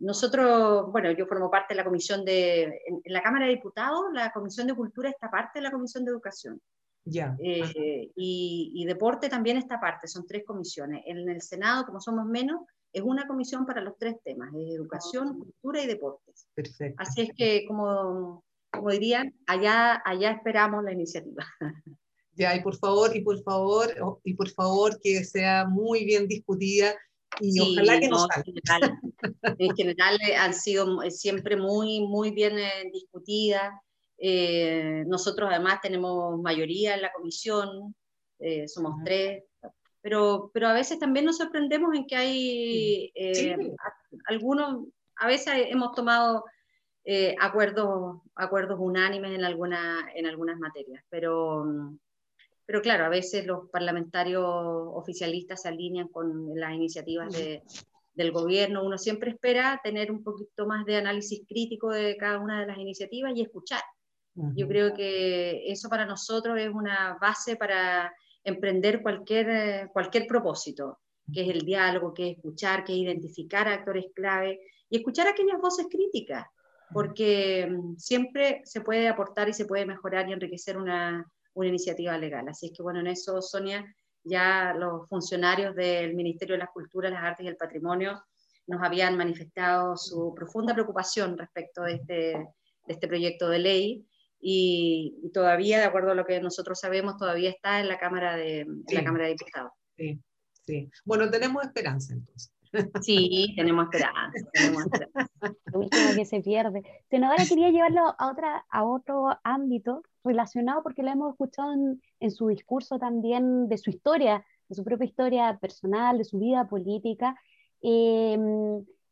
nosotros, bueno, yo formo parte de la comisión de, en, en la Cámara de Diputados, la Comisión de Cultura está parte de la Comisión de Educación. Ya. Eh, y, y, deporte también esta parte, son tres comisiones. En el Senado, como somos menos, es una comisión para los tres temas, educación, ah. cultura y deportes. Perfecto. Así es que, como, como dirían, allá, allá esperamos la iniciativa. (laughs) Ya, y por favor, y por favor, y por favor que sea muy bien discutida y ojalá que no, salga. En general, (laughs) en general eh, han sido siempre muy, muy bien eh, discutidas. Eh, nosotros además tenemos mayoría en la comisión, somos tres, pero, pero a veces también nos sorprendemos en que hay eh, algunos, a veces hemos tomado eh, acuerdos, acuerdos unánimes en, alguna, en algunas materias, pero, pero claro, a veces los parlamentarios oficialistas se alinean con las iniciativas de, del gobierno. Uno siempre espera tener un poquito más de análisis crítico de cada una de las iniciativas y escuchar. Yo creo que eso para nosotros es una base para emprender cualquier, eh, cualquier propósito, que es el diálogo, que es escuchar, que es identificar a actores clave y escuchar aquellas voces críticas, porque mm, siempre se puede aportar y se puede mejorar y enriquecer una, una iniciativa legal. Así es que bueno, en eso, Sonia, ya los funcionarios del Ministerio de las Culturas, las Artes y el Patrimonio nos habían manifestado su profunda preocupación respecto de este, de este proyecto de ley y, todavía, de acuerdo a lo que nosotros sabemos, todavía está en la Cámara de, la Cámara de Diputados. Sí, sí. Bueno, tenemos esperanza entonces. Sí, tenemos esperanza. Lo último que se pierde. Senadora, quería llevarlo a, otra, a otro ámbito relacionado porque lo hemos escuchado en, en, su discurso también de su historia, de su propia historia personal, de su vida política. Eh,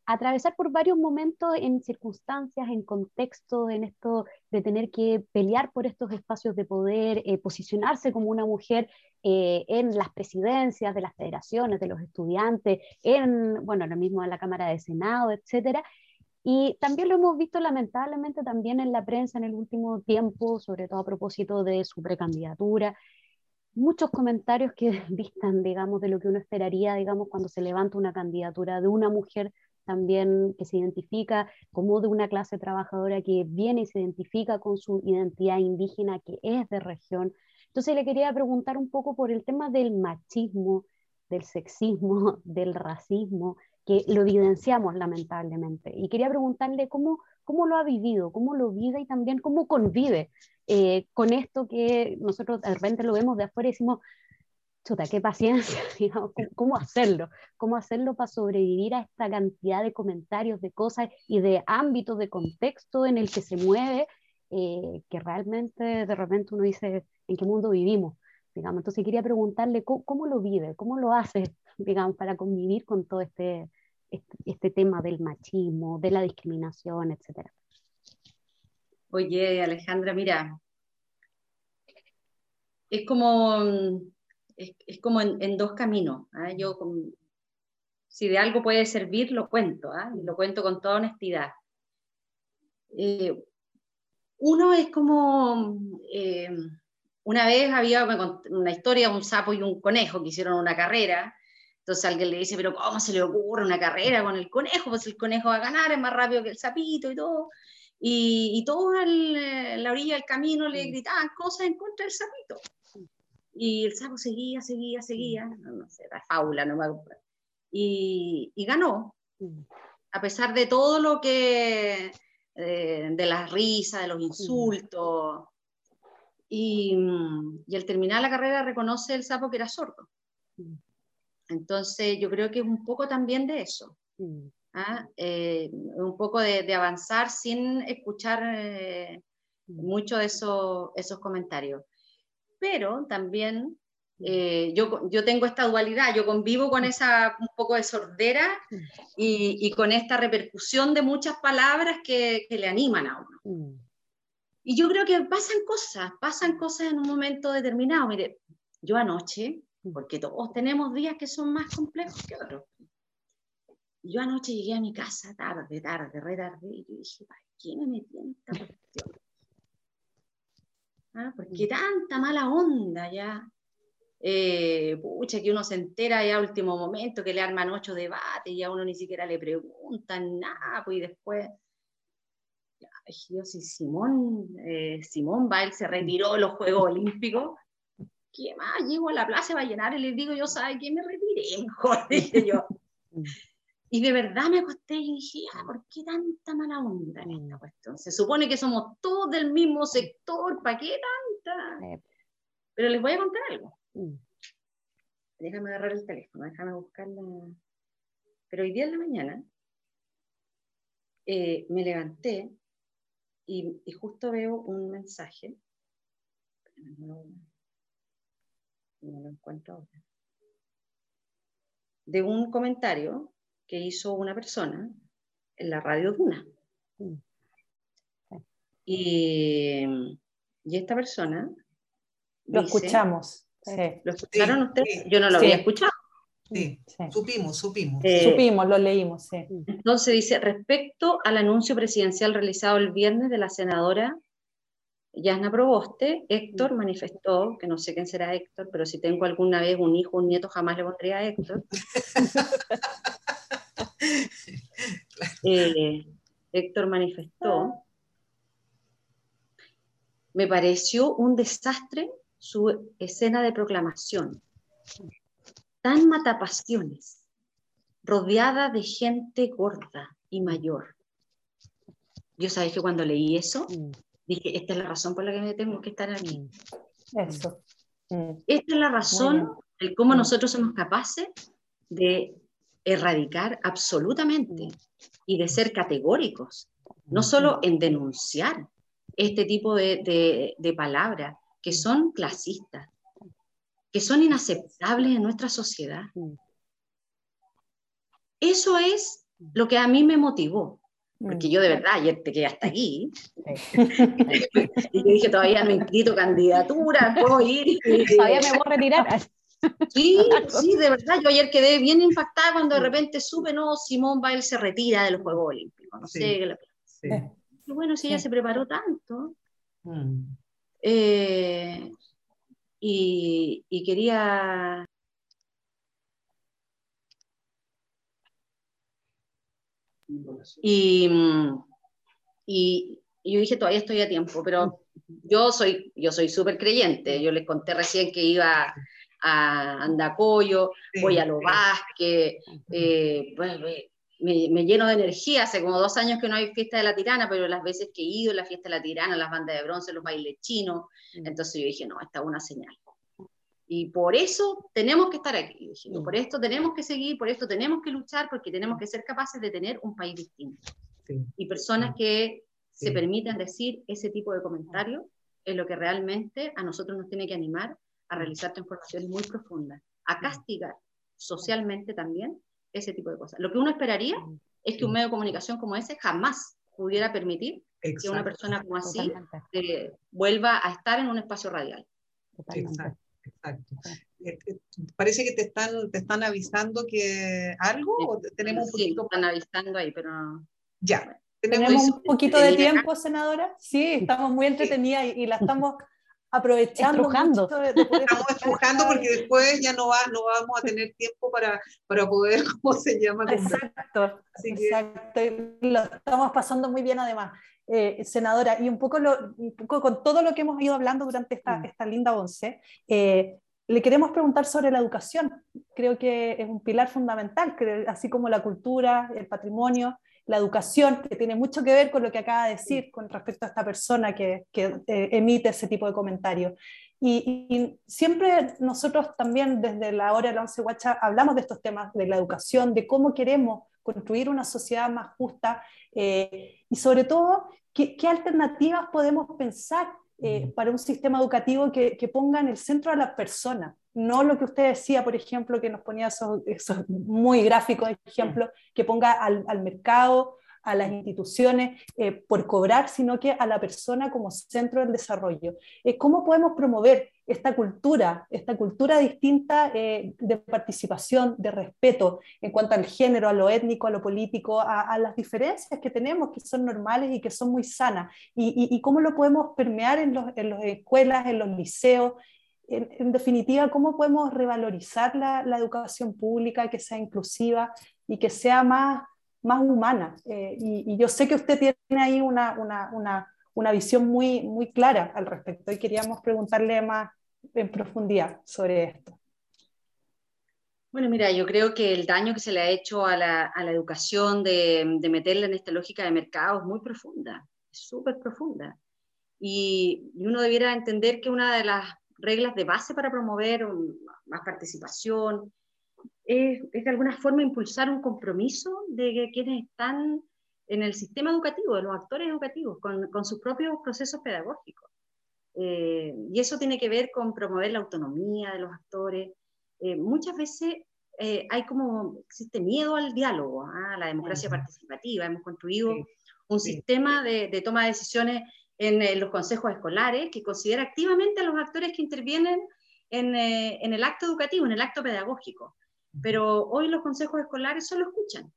atravesar por varios momentos en circunstancias, en contextos, en esto de tener que pelear por estos espacios de poder, eh, posicionarse como una mujer eh, en las presidencias de las federaciones, de los estudiantes, en, bueno, lo mismo en la Cámara de Senado, etcétera. Y también lo hemos visto lamentablemente también en la prensa en el último tiempo, sobre todo a propósito de su precandidatura, muchos comentarios que (laughs) distan, digamos, de lo que uno esperaría, digamos, cuando se levanta una candidatura de una mujer también que se identifica como de una clase trabajadora que viene y se identifica con su identidad indígena, que es de región. Entonces le quería preguntar un poco por el tema del machismo, del sexismo, (laughs) del racismo, que lo evidenciamos lamentablemente. Y quería preguntarle cómo, cómo lo ha vivido, cómo lo vive y también cómo convive eh, con esto que nosotros de repente lo vemos de afuera y decimos, chuta, qué paciencia, (laughs) ¿cómo hacerlo? ¿Cómo hacerlo para sobrevivir a esta cantidad de comentarios, de cosas y de ámbitos, de contexto en el que se mueve, eh, que realmente de repente uno dice, ¿en qué mundo vivimos? Digamos, entonces quería preguntarle cómo, lo vive, cómo lo hace, (laughs) digamos, para convivir con todo este, este, este tema del machismo, de la discriminación, etcétera. Oye, Alejandra, mira, es como es, como en, dos caminos. ¿ah? Yo, si de algo puede servir, lo cuento, ¿ah? y lo cuento con toda honestidad. Eh, uno es como, eh, una vez había una historia, un sapo y un conejo que hicieron una carrera, entonces alguien le dice, pero ¿cómo se le ocurre una carrera con el conejo? Pues el conejo va a ganar, es más rápido que el sapito y todo. Y, y todos en la orilla del camino le gritaban cosas en contra del sapito. Y el sapo seguía, seguía, seguía, mm. no, sé, la faula, no me acuerdo. Y, y ganó, mm. a pesar de todo lo que, eh, de las risas, de los mm. insultos. Y, y, al terminar la carrera reconoce el sapo que era sordo. Entonces yo creo que es un poco también de eso. ¿ah? Eh, un poco de, de, avanzar sin escuchar eh, mucho de eso, esos comentarios pero también eh, yo, yo tengo esta dualidad, yo convivo con esa un poco de sordera y, y con esta repercusión de muchas palabras que, que, le animan a uno. Mm. Y yo creo que pasan cosas, pasan cosas en un momento determinado. Mire, yo anoche, porque todos tenemos días que son más complejos que otros, yo anoche llegué a mi casa tarde, tarde, re tarde, y yo dije, ¿para qué me metí en esta cuestión? ¿Ah? porque tanta mala onda ya. Eh, pucha, que uno se entera ya a último momento, que le arman ocho debates y a uno ni siquiera le preguntan nada, pues y después, ya, Dios, y Simón, eh, Simón Bail se retiró de los Juegos Olímpicos, qué más? Llego a la plaza a llenar y les digo, yo, ¿sabe qué? Me retiré (laughs) mejor, dije yo. Y de verdad me acosté y dije, ah, ¿por qué tanta mala onda en esta cuestión? Se supone que somos todos del mismo sector, ¿para qué tanta? Pero les voy a contar algo. Mm. Déjame agarrar el teléfono, déjame buscarla. Pero hoy día en la mañana eh, me levanté y, y, justo veo un mensaje. No, no lo encuentro ahora. De un comentario que hizo una persona en la radio Duna. Mm. Y, y, esta persona... Lo escuchamos. ¿Lo escucharon ustedes? Yo no lo había escuchado. Sí, supimos, supimos. Eh, supimos, lo leímos, sí. Entonces dice, respecto al anuncio presidencial realizado el viernes de la senadora Yasna Proboste, Héctor mm. manifestó, que no sé quién será Héctor, pero si tengo alguna vez un hijo, un nieto, jamás le pondría a Héctor. (laughs) Eh, Héctor manifestó, me pareció un desastre su escena de proclamación, tan matapasiones, rodeada de gente gorda y mayor. Yo sabéis que cuando leí eso, mm. dije, esta es la razón por la que me tengo que estar aquí. Mm. Eso. Mm. Esta es la razón de cómo nosotros somos capaces de erradicar absolutamente y de ser categóricos, no solo en denunciar este tipo de, de, palabras que son clasistas, que son inaceptables en nuestra sociedad. Eso es lo que a mí me motivó, porque yo de verdad ayer te quedé hasta aquí, (laughs) y yo dije, todavía no inscrito candidatura, puedo ir. (laughs) Todavía me voy a retirar. Sí, (laughs) sí, de verdad, yo ayer quedé bien impactada cuando de repente supe, no, Simón Bail se retira de los Juegos Olímpicos, no sé. Sí. bueno, si ella se preparó tanto. Mm. Eh, y, y, quería... Y, y, y yo dije, todavía estoy a tiempo, pero yo soy yo soy súper creyente. Yo les conté recién que iba a Andacoyo, voy a Lo Vázquez, eh, pues, me, lleno de energía. Hace como dos años que no hay fiesta de la tirana, pero las veces que he ido, la fiesta de la tirana, las bandas de bronce, los bailes chinos, mm. entonces yo dije, no, esta es una señal. Y por eso tenemos que estar aquí. Mm. por esto tenemos que seguir, por esto tenemos que luchar, porque tenemos que ser capaces de tener un país distinto. Y personas que se permitan decir ese tipo de comentarios es lo que realmente a nosotros nos tiene que animar a realizar transformaciones muy profundas, a castigar socialmente también ese tipo de cosas. Lo que uno esperaría es que un medio de comunicación como ese jamás pudiera permitir que una persona como así eh, vuelva a estar en un espacio radial. Exacto, exacto. Eh, eh, parece que te están, te están avisando que algo o tenemos un poquito... están avisando ahí, pero... Ya. Tenemos, un poquito de tiempo, senadora. Sí, estamos muy entretenidas y la estamos aprovechando. Estamos estrujando porque después ya no, va, no vamos a tener tiempo para, para poder, (laughs) ¿cómo se llama? Exacto, exacto. Lo estamos pasando muy bien además. Eh, senadora, y un poco, lo, un poco con todo lo que hemos ido hablando durante esta, mm. esta linda once, eh, le queremos preguntar sobre la educación. Creo que es un pilar fundamental, así como la cultura, el patrimonio, la educación, que tiene mucho que ver con lo que acaba de decir con respecto a esta persona que, que eh, emite ese tipo de comentarios. Y, siempre nosotros también desde la hora de la once guacha hablamos de estos temas, de la educación, de cómo queremos construir una sociedad más justa eh, y sobre todo qué, qué, alternativas podemos pensar eh, para un sistema educativo que, que, ponga en el centro a la persona, no lo que usted decía, por ejemplo, que nos ponía esos, muy gráficos ejemplos, que ponga al, al mercado, a las instituciones eh, por cobrar, sino que a la persona como centro del desarrollo. Eh, ¿Cómo podemos promover esta cultura, esta cultura distinta de participación, de respeto en cuanto al género, a lo étnico, a lo político, a, las diferencias que tenemos, que son normales y que son muy sanas? ¿Y, cómo lo podemos permear en, los, en las escuelas, en los liceos, en, definitiva, ¿cómo podemos revalorizar la, la, educación pública, que sea inclusiva y que sea más, más humana? Eh, y, yo sé que usted tiene ahí una, una, una, una, visión muy, muy clara al respecto y queríamos preguntarle más, en profundidad sobre esto. Bueno, mira, yo creo que el daño que se le ha hecho a la, a la educación de, de, meterla en esta lógica de mercado es muy profunda, es súper profunda. Y, y, uno debiera entender que una de las reglas de base para promover más participación es, es de alguna forma impulsar un compromiso de quienes están en el sistema educativo, de los actores educativos, con, con sus propios procesos pedagógicos. Eh, y eso tiene que ver con promover la autonomía de los actores, eh, muchas veces eh, hay como, existe miedo al diálogo, ¿ah? a la democracia participativa. Hemos construido un sistema de, de, toma de decisiones en, los consejos escolares que considera activamente a los actores que intervienen en, eh, en, el acto educativo, en el acto pedagógico. Pero hoy los consejos escolares solo escuchan,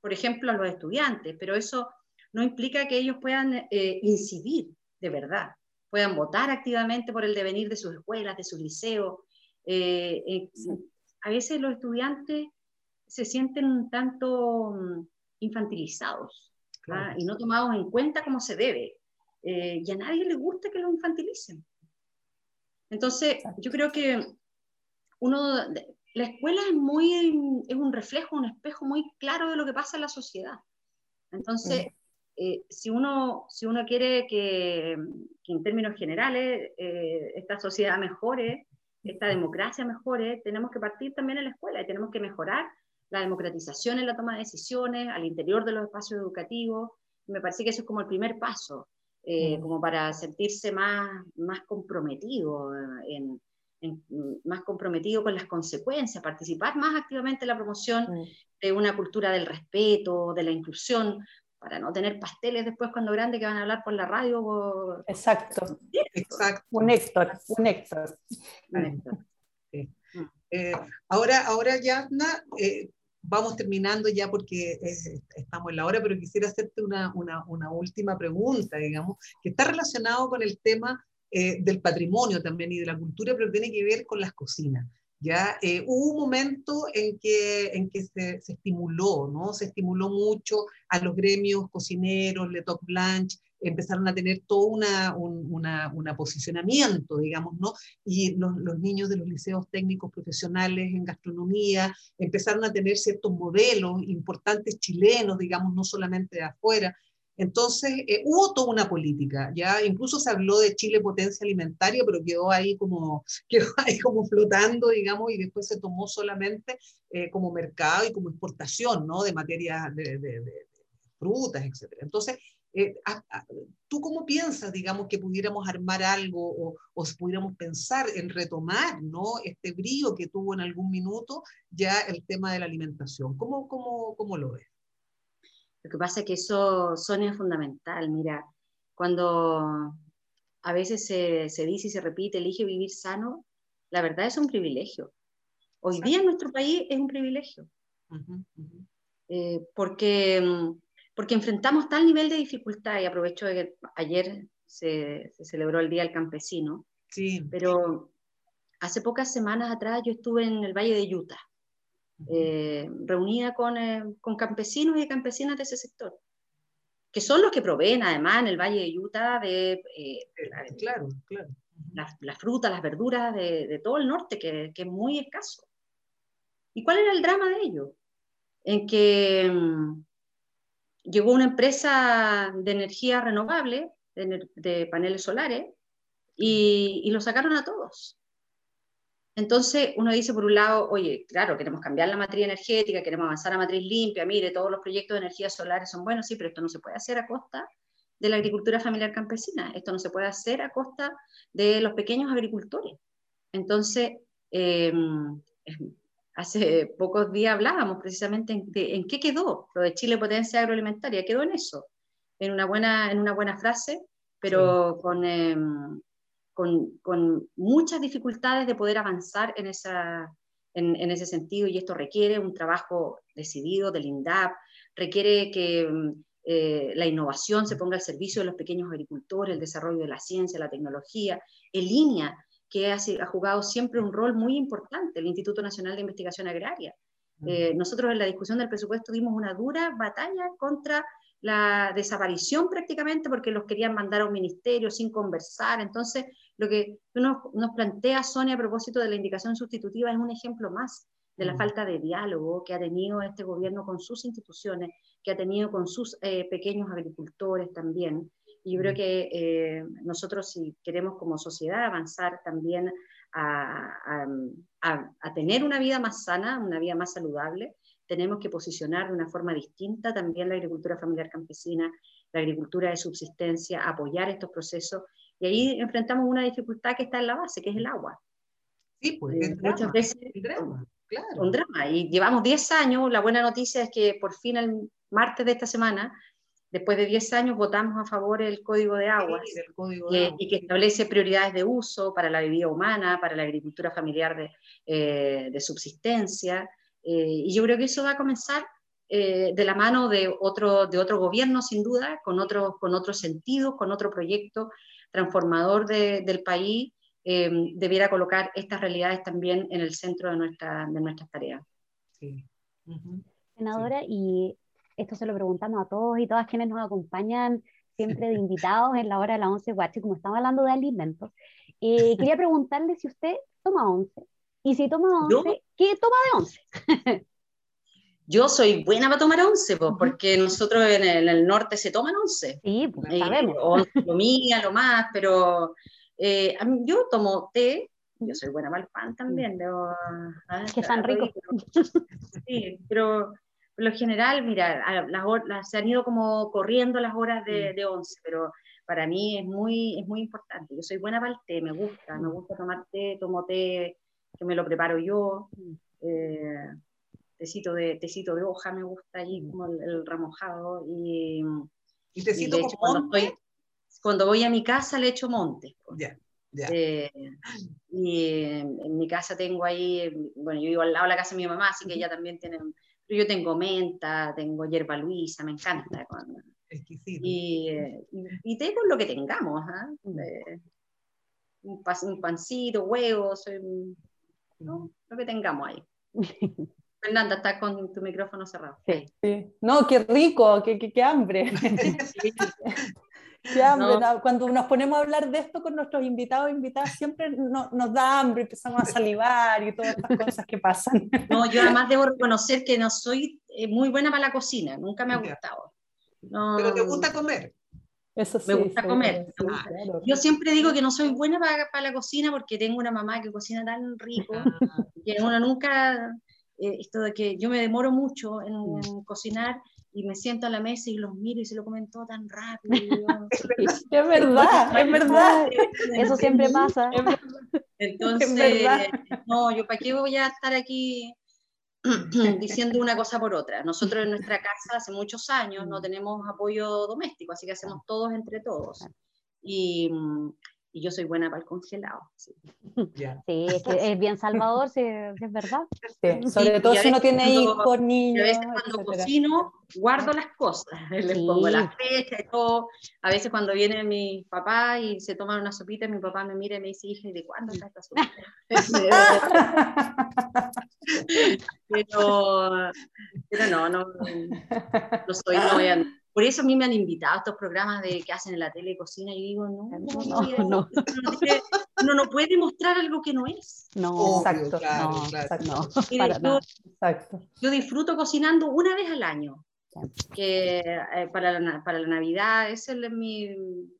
por ejemplo, a los estudiantes, pero eso no implica que ellos puedan incidir de verdad, puedan votar activamente por el devenir de sus escuelas, de sus liceos, eh, eh, a veces los estudiantes se sienten un tanto mm, infantilizados ¿ah? y no tomados en cuenta como se debe. Eh, y a nadie le gusta que los infantilicen. Entonces, yo creo que uno, la escuela es, muy, es un reflejo, un espejo muy claro de lo que pasa en la sociedad. Entonces, si, uno, si uno quiere que, que en términos generales esta sociedad mejore, esta democracia mejore, tenemos que partir también en la escuela y tenemos que mejorar la democratización en la toma de decisiones al interior de los espacios educativos. Me parece que eso es como el primer paso, eh, mm. como para sentirse más, más comprometido, en, más comprometido con las consecuencias, participar más activamente en la promoción mm. de una cultura del respeto, de la inclusión, para no tener pasteles después cuando grande que van a hablar por la radio. Exacto. Exacto. Un Héctor, un Héctor. Eh, ahora, ahora Yasna, eh, vamos terminando ya porque estamos en la hora, pero quisiera hacerte una, una, una, última pregunta, digamos, que está relacionado con el tema eh, del patrimonio también y de la cultura, pero tiene que ver con las cocinas. ¿ya? Eh, hubo un momento en que, en que se, se, estimuló, ¿no? Se estimuló mucho a los gremios cocineros, Le Toc Blanche, empezaron a tener todo una, un una, posicionamiento, digamos, ¿no? Y los, los, niños de los liceos técnicos profesionales en gastronomía empezaron a tener ciertos modelos importantes chilenos, digamos, no solamente de afuera, entonces, eh, hubo toda una política, ya incluso se habló de Chile potencia alimentaria, pero quedó ahí como, (laughs) quedó ahí como flotando, digamos, y después se tomó solamente eh, como mercado y como exportación, ¿no? De materias, de, frutas, etc. Entonces, eh, ¿tú cómo piensas, digamos, que pudiéramos armar algo o, o pudiéramos pensar en retomar, ¿no? Este brío que tuvo en algún minuto ya el tema de la alimentación. ¿Cómo, cómo, cómo lo ves? Lo que pasa es que eso, Sonia, es fundamental. Mira, cuando a veces se, se, dice y se repite, elige vivir sano, la verdad es un privilegio. Hoy día en nuestro país es un privilegio. Uh -huh, uh -huh. Eh, porque, porque enfrentamos tal nivel de dificultad, y aprovecho de que ayer se, se celebró el Día del Campesino, sí. pero hace pocas semanas atrás yo estuve en el Valle de Utah eh, reunida con, eh, con, campesinos y campesinas de ese sector, que son los que proveen además en el Valle de Utah de, eh, claro, claro. Las, las, frutas, las verduras de, de todo el norte, que, que, es muy escaso. ¿Y cuál era el drama de ello? En que mmm, llegó una empresa de energía renovable, de, de paneles solares, y, y lo sacaron a todos. Entonces uno dice por un lado, oye, claro, queremos cambiar la matriz energética, queremos avanzar a matriz limpia, mire, todos los proyectos de energía solar son buenos, sí, pero esto no se puede hacer a costa de la agricultura familiar campesina, esto no se puede hacer a costa de los pequeños agricultores. Entonces, eh, hace pocos días hablábamos precisamente en, de, en, qué quedó lo de Chile potencia agroalimentaria, quedó en eso, en una buena, en una buena frase, pero sí. con... Eh, con, con, muchas dificultades de poder avanzar en, esa, en, en, ese sentido y esto requiere un trabajo decidido del INDAP, requiere que eh, la innovación se ponga al servicio de los pequeños agricultores, el desarrollo de la ciencia, la tecnología, en línea, que ha, ha jugado siempre un rol muy importante, el Instituto Nacional de Investigación Agraria. Eh, nosotros en la discusión del presupuesto dimos una dura batalla contra la desaparición prácticamente porque los querían mandar a un ministerio sin conversar. Entonces, lo que nos, nos plantea Sonia a propósito de la indicación sustitutiva es un ejemplo más de la mm. falta de diálogo que ha tenido este gobierno con sus instituciones, que ha tenido con sus eh, pequeños agricultores también. Y yo creo mm. que eh, nosotros si queremos como sociedad avanzar también a, a, tener una vida más sana, una vida más saludable, tenemos que posicionar de una forma distinta también la agricultura familiar campesina, la agricultura de subsistencia, apoyar estos procesos. Y ahí enfrentamos una dificultad que está en la base, que es el agua. Sí, pues eh, muchas veces el drama, claro. un drama. Y llevamos 10 años, la buena noticia es que por fin el martes de esta semana después de 10 años votamos a favor del Código de Aguas y que establece prioridades de uso para la bebida humana, para la agricultura familiar de, eh, de subsistencia. Eh, y yo creo que eso va a comenzar eh, de la mano de otro, de otro gobierno, sin duda, con otro, con otro sentido, con otro proyecto transformador del país, debiera colocar estas realidades también en el centro de, nuestra, de nuestras tareas. Sí. Senadora, y esto se lo preguntamos a todos y todas quienes nos acompañan siempre de invitados en la hora de la 11 guache, como estamos hablando de alimentos. Eh, (laughs) quería preguntarle si usted toma once. Y si toma once, ¿qué toma de once? (laughs) Yo soy buena para tomar once, porque nosotros en el, norte se toman once. Sí, pues, eh, sabemos. comida, lo más, pero eh, yo tomo té, yo soy buena para el pan también. Debo, que están ricos. (laughs) Sí, pero lo general, mira, las, se han ido como corriendo las horas de, de, once, pero para mí es muy, es muy importante. Yo soy buena para el té, me gusta, me gusta tomar té, tomo té que me lo preparo yo. Mm. Eh, tecito de, tecito de hoja me gusta ahí, mm. como el, remojado. Y, ¿Y tecito y cuando, estoy, cuando voy a mi casa le echo monte. Ya. Eh, y en mi casa tengo ahí, bueno, yo vivo al lado de la casa de mi mamá, así que ella también tiene yo tengo menta, tengo hierba luisa, me encanta. Exquisito. Y, y, té con lo que tengamos, ¿ah? un, un, pancito, huevos, lo que tengamos ahí. (laughs) Fernanda, estás con tu micrófono cerrado. Sí. sí. No, qué rico, qué, qué, qué hambre. (laughs) (laughs) Qué hambre, cuando nos ponemos a hablar de esto con nuestros invitados e invitadas, siempre nos da hambre, empezamos a salivar y todas estas cosas que pasan. No, yo además debo reconocer que no soy eh, muy buena para la cocina, nunca me ha gustado. Pero te gusta comer. Eso sí, me gusta comer. Yo siempre digo que no soy buena para, para, la cocina porque tengo una mamá que cocina tan rico ah. (laughs) que uno nunca, eh, esto de que yo me demoro mucho en, en cocinar y me siento a la mesa y los miro y se lo comen todo tan rápido. (laughs) es verdad, es verdad. Eso siempre pasa. Entonces, no, yo para qué voy a estar aquí (clears throat) diciendo una cosa por otra. Nosotros en (clears throat) nuestra casa hace muchos años no tenemos apoyo doméstico, así que hacemos todos entre todos. Y, y yo soy buena para el congelado. Sí, (laughs) sí es, que es bien salvador, sí, es verdad. sobre todo si uno tiene hijos, niños. a veces cuando cocino, guardo las cosas, (laughs) les pongo la fecha y todo. A veces cuando viene mi papá y se toma una sopita, mi papá me mira y me dice, hija, ¿y de cuándo está esta sopita? (laughs) pero, pero no, no, no soy, no voy a por eso a mí me han invitado a estos programas de, que hacen en la tele cocina y digo, no, no, no, Uno no puede mostrar algo que no es. No, exacto. Claro, claro. (laughs) Yo disfruto cocinando una vez al año. Que eh, para, la, para la Navidad, esa es, mi,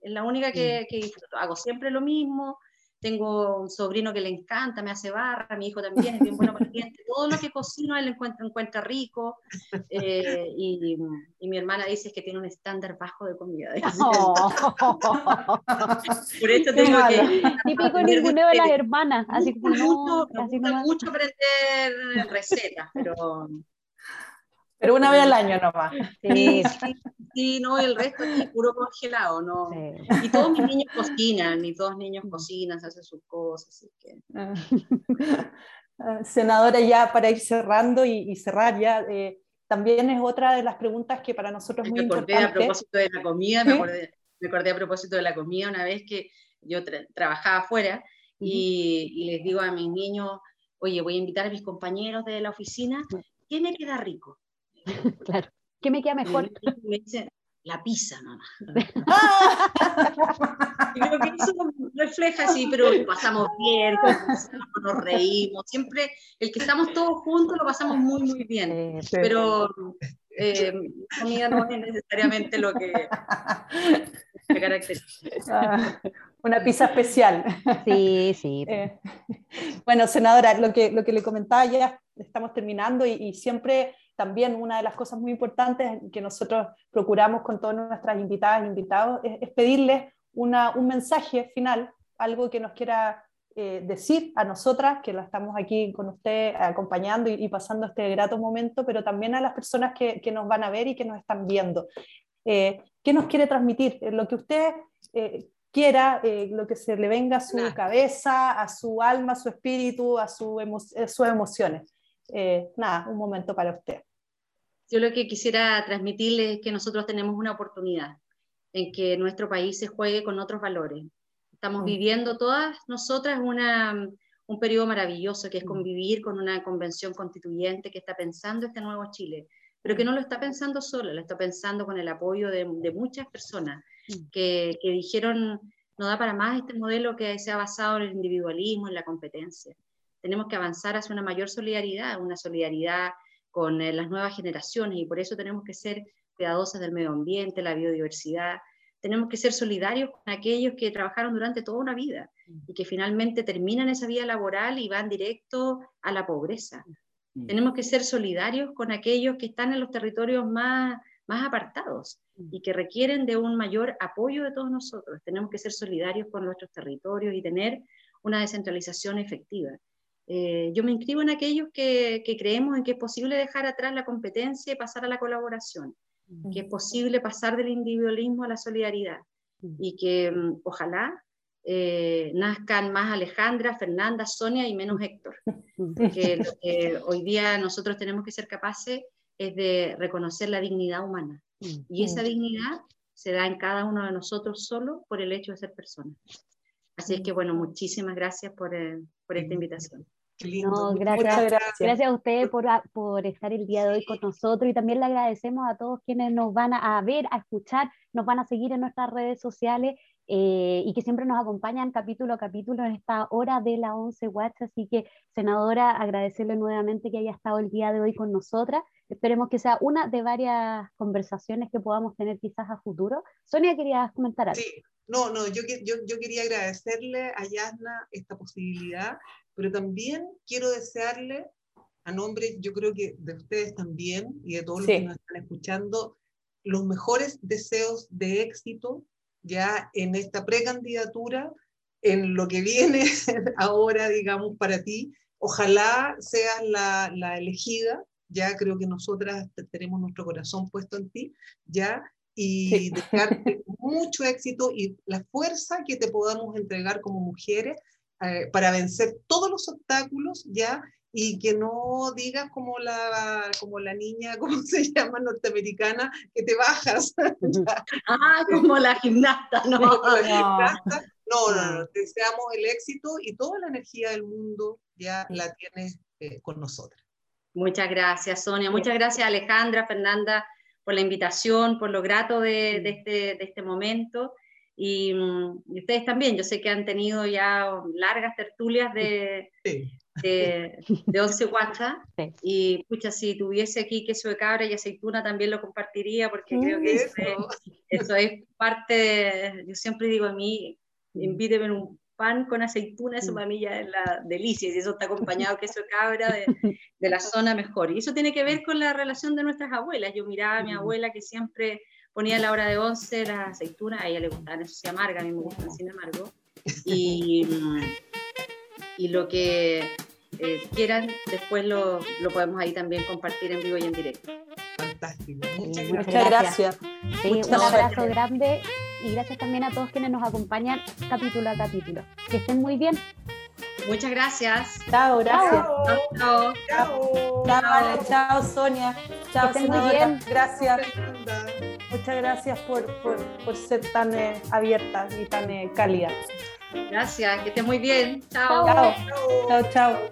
es la única que, que disfruto. Hago siempre lo mismo, tengo un sobrino que le encanta, me hace barra, mi hijo también es bien bueno para Todo lo que cocino él encuentra, encuentra rico. Eh, y, y, mi hermana dice que tiene un estándar bajo de comida. (laughs) (laughs) Por eso tengo que. (laughs) Típico ninguno de las hermanas. Así como mucho, no, mucho aprender recetas, pero pero una vez al año nomás. Sí, sí, no, el resto es puro congelado, ¿no? Y todos mis niños cocinan, y todos los niños cocinan, hacen sus cosas, así que... Ah. Ah, (laughs) senadora, ya para ir cerrando y, cerrar ya, eh, también es otra de las preguntas que para nosotros es muy importante. a propósito de la comida, me, acordé, me, acordé, a propósito de la comida una vez que yo trabajaba afuera y, y les digo a mis niños, oye, voy a invitar a mis compañeros de la oficina, ¿qué me queda rico? (laughs) claro. ¿Qué me queda mejor? Me dicen, la pizza, mamá. (laughs) y creo que eso refleja así, pero pasamos bien, nos reímos, siempre el que estamos todos juntos lo pasamos muy, muy bien, pero eh, comida no es necesariamente lo que, caracteriza. Ah, una pizza especial. Sí, sí. (laughs) Eh, bueno, senadora, lo que, lo que le comentaba ya, estamos terminando y, y siempre también una de las cosas muy importantes que nosotros procuramos con todas nuestras invitadas e invitados es, pedirles una, un mensaje final, algo que nos quiera eh, decir a nosotras, que la estamos aquí con usted acompañando y, pasando este grato momento, pero también a las personas que, que nos van a ver y que nos están viendo. Eh, ¿Qué nos quiere transmitir? Eh, lo que usted quiera, lo que se le venga a su cabeza, a su alma, a su espíritu, a, su a sus emociones. nada, un momento para usted. Yo lo que quisiera transmitirles es que nosotros tenemos una oportunidad en que nuestro país se juegue con otros valores. Estamos mm. viviendo todas nosotras una, un periodo maravilloso que es mm. convivir con una convención constituyente que está pensando este nuevo Chile, pero que no lo está pensando solo, lo está pensando con el apoyo de, de muchas personas mm. que, que, dijeron no da para más este modelo que se ha basado en el individualismo, en la competencia. Tenemos que avanzar hacia una mayor solidaridad, una solidaridad con eh, las nuevas generaciones y por eso tenemos que ser cuidadosas del medio ambiente, la biodiversidad. Tenemos que ser solidarios con aquellos que trabajaron durante toda una vida y que finalmente terminan esa vida laboral y van directo a la pobreza. Mm. Tenemos que ser solidarios con aquellos que están en los territorios más, más apartados y que requieren de un mayor apoyo de todos nosotros. Tenemos que ser solidarios con nuestros territorios y tener una descentralización efectiva. Eh, yo me inscribo en aquellos que, creemos en que es posible dejar atrás la competencia y pasar a la colaboración, que es posible pasar del individualismo a la solidaridad y que mm, ojalá eh, nazcan más Alejandra, Fernanda, Sonia y menos Héctor. Que lo que hoy día nosotros tenemos que ser capaces es de reconocer la dignidad humana. Y esa dignidad se da en cada uno de nosotros solo por el hecho de ser personas. Así es que, bueno, muchísimas gracias por, eh, por esta invitación. No, gracias, gracias. a usted por, por, estar el día de hoy con nosotros y también le agradecemos a todos quienes nos van a, ver, a escuchar, nos van a seguir en nuestras redes sociales eh, y que siempre nos acompañan capítulo a capítulo en esta hora de la 11 Watch. Así que, senadora, agradecerle nuevamente que haya estado el día de hoy con nosotras. Esperemos que sea una de varias conversaciones que podamos tener quizás a futuro. Sonia, querías comentar algo. Sí. No, no, yo, yo, yo quería agradecerle a Yasna esta posibilidad pero también quiero desearle, a nombre, yo creo que de ustedes también y de todos los que nos están escuchando, los mejores deseos de éxito ya en esta precandidatura, en lo que viene (laughs) ahora, digamos, para ti. Ojalá seas la, la elegida, ya creo que nosotras tenemos nuestro corazón puesto en ti, ya, y (laughs) dejarte mucho éxito y la fuerza que te podamos entregar como mujeres eh, para vencer todos los obstáculos, ¿ya? Y que no digas como la, como la niña, (laughs) ¿cómo se llama? Norteamericana, que te bajas. (laughs) ah, como la gimnasta, ¿no? No, no, no, deseamos el éxito y toda la energía del mundo ya la tienes eh, con nosotras. Muchas gracias, Sonia. Muchas gracias, Alejandra, Fernanda, por la invitación, por lo grato de, de, este, de este momento. Mm, y, ustedes también, yo sé que han tenido ya largas tertulias de, de, de, Once Guacha. (laughs) Y pucha, si tuviese aquí queso de cabra y aceituna también lo compartiría porque creo que eso, (laughs) eso es parte, de, yo siempre digo a mí, mm. invíteme un pan con aceituna, eso mm. para mí ya es la delicia, y eso está acompañado de queso de cabra de, (laughs) de, la zona mejor. Y eso tiene que ver con la relación de nuestras abuelas. Yo miraba a mi abuela que siempre ponía a la hora de once las aceitunas, a ella le gustaban eso sí amarga, a mí me gustan sin amargo, y, y lo que eh, quieran, después lo, lo, podemos ahí también compartir en vivo y en directo. Fantástico. Muchas gracias. Muchas gracias. un abrazo grande y gracias también a todos quienes nos acompañan capítulo a capítulo. Que estén muy bien. Muchas gracias. Chao, gracias. Chao. Chao. Chao, chao Sonia. Chao, muy bien. Gracias. Muchas gracias por, por, por ser tan eh, abierta y tan eh, cálida. Gracias, que estés muy bien. Chao. Chao, chao. chao.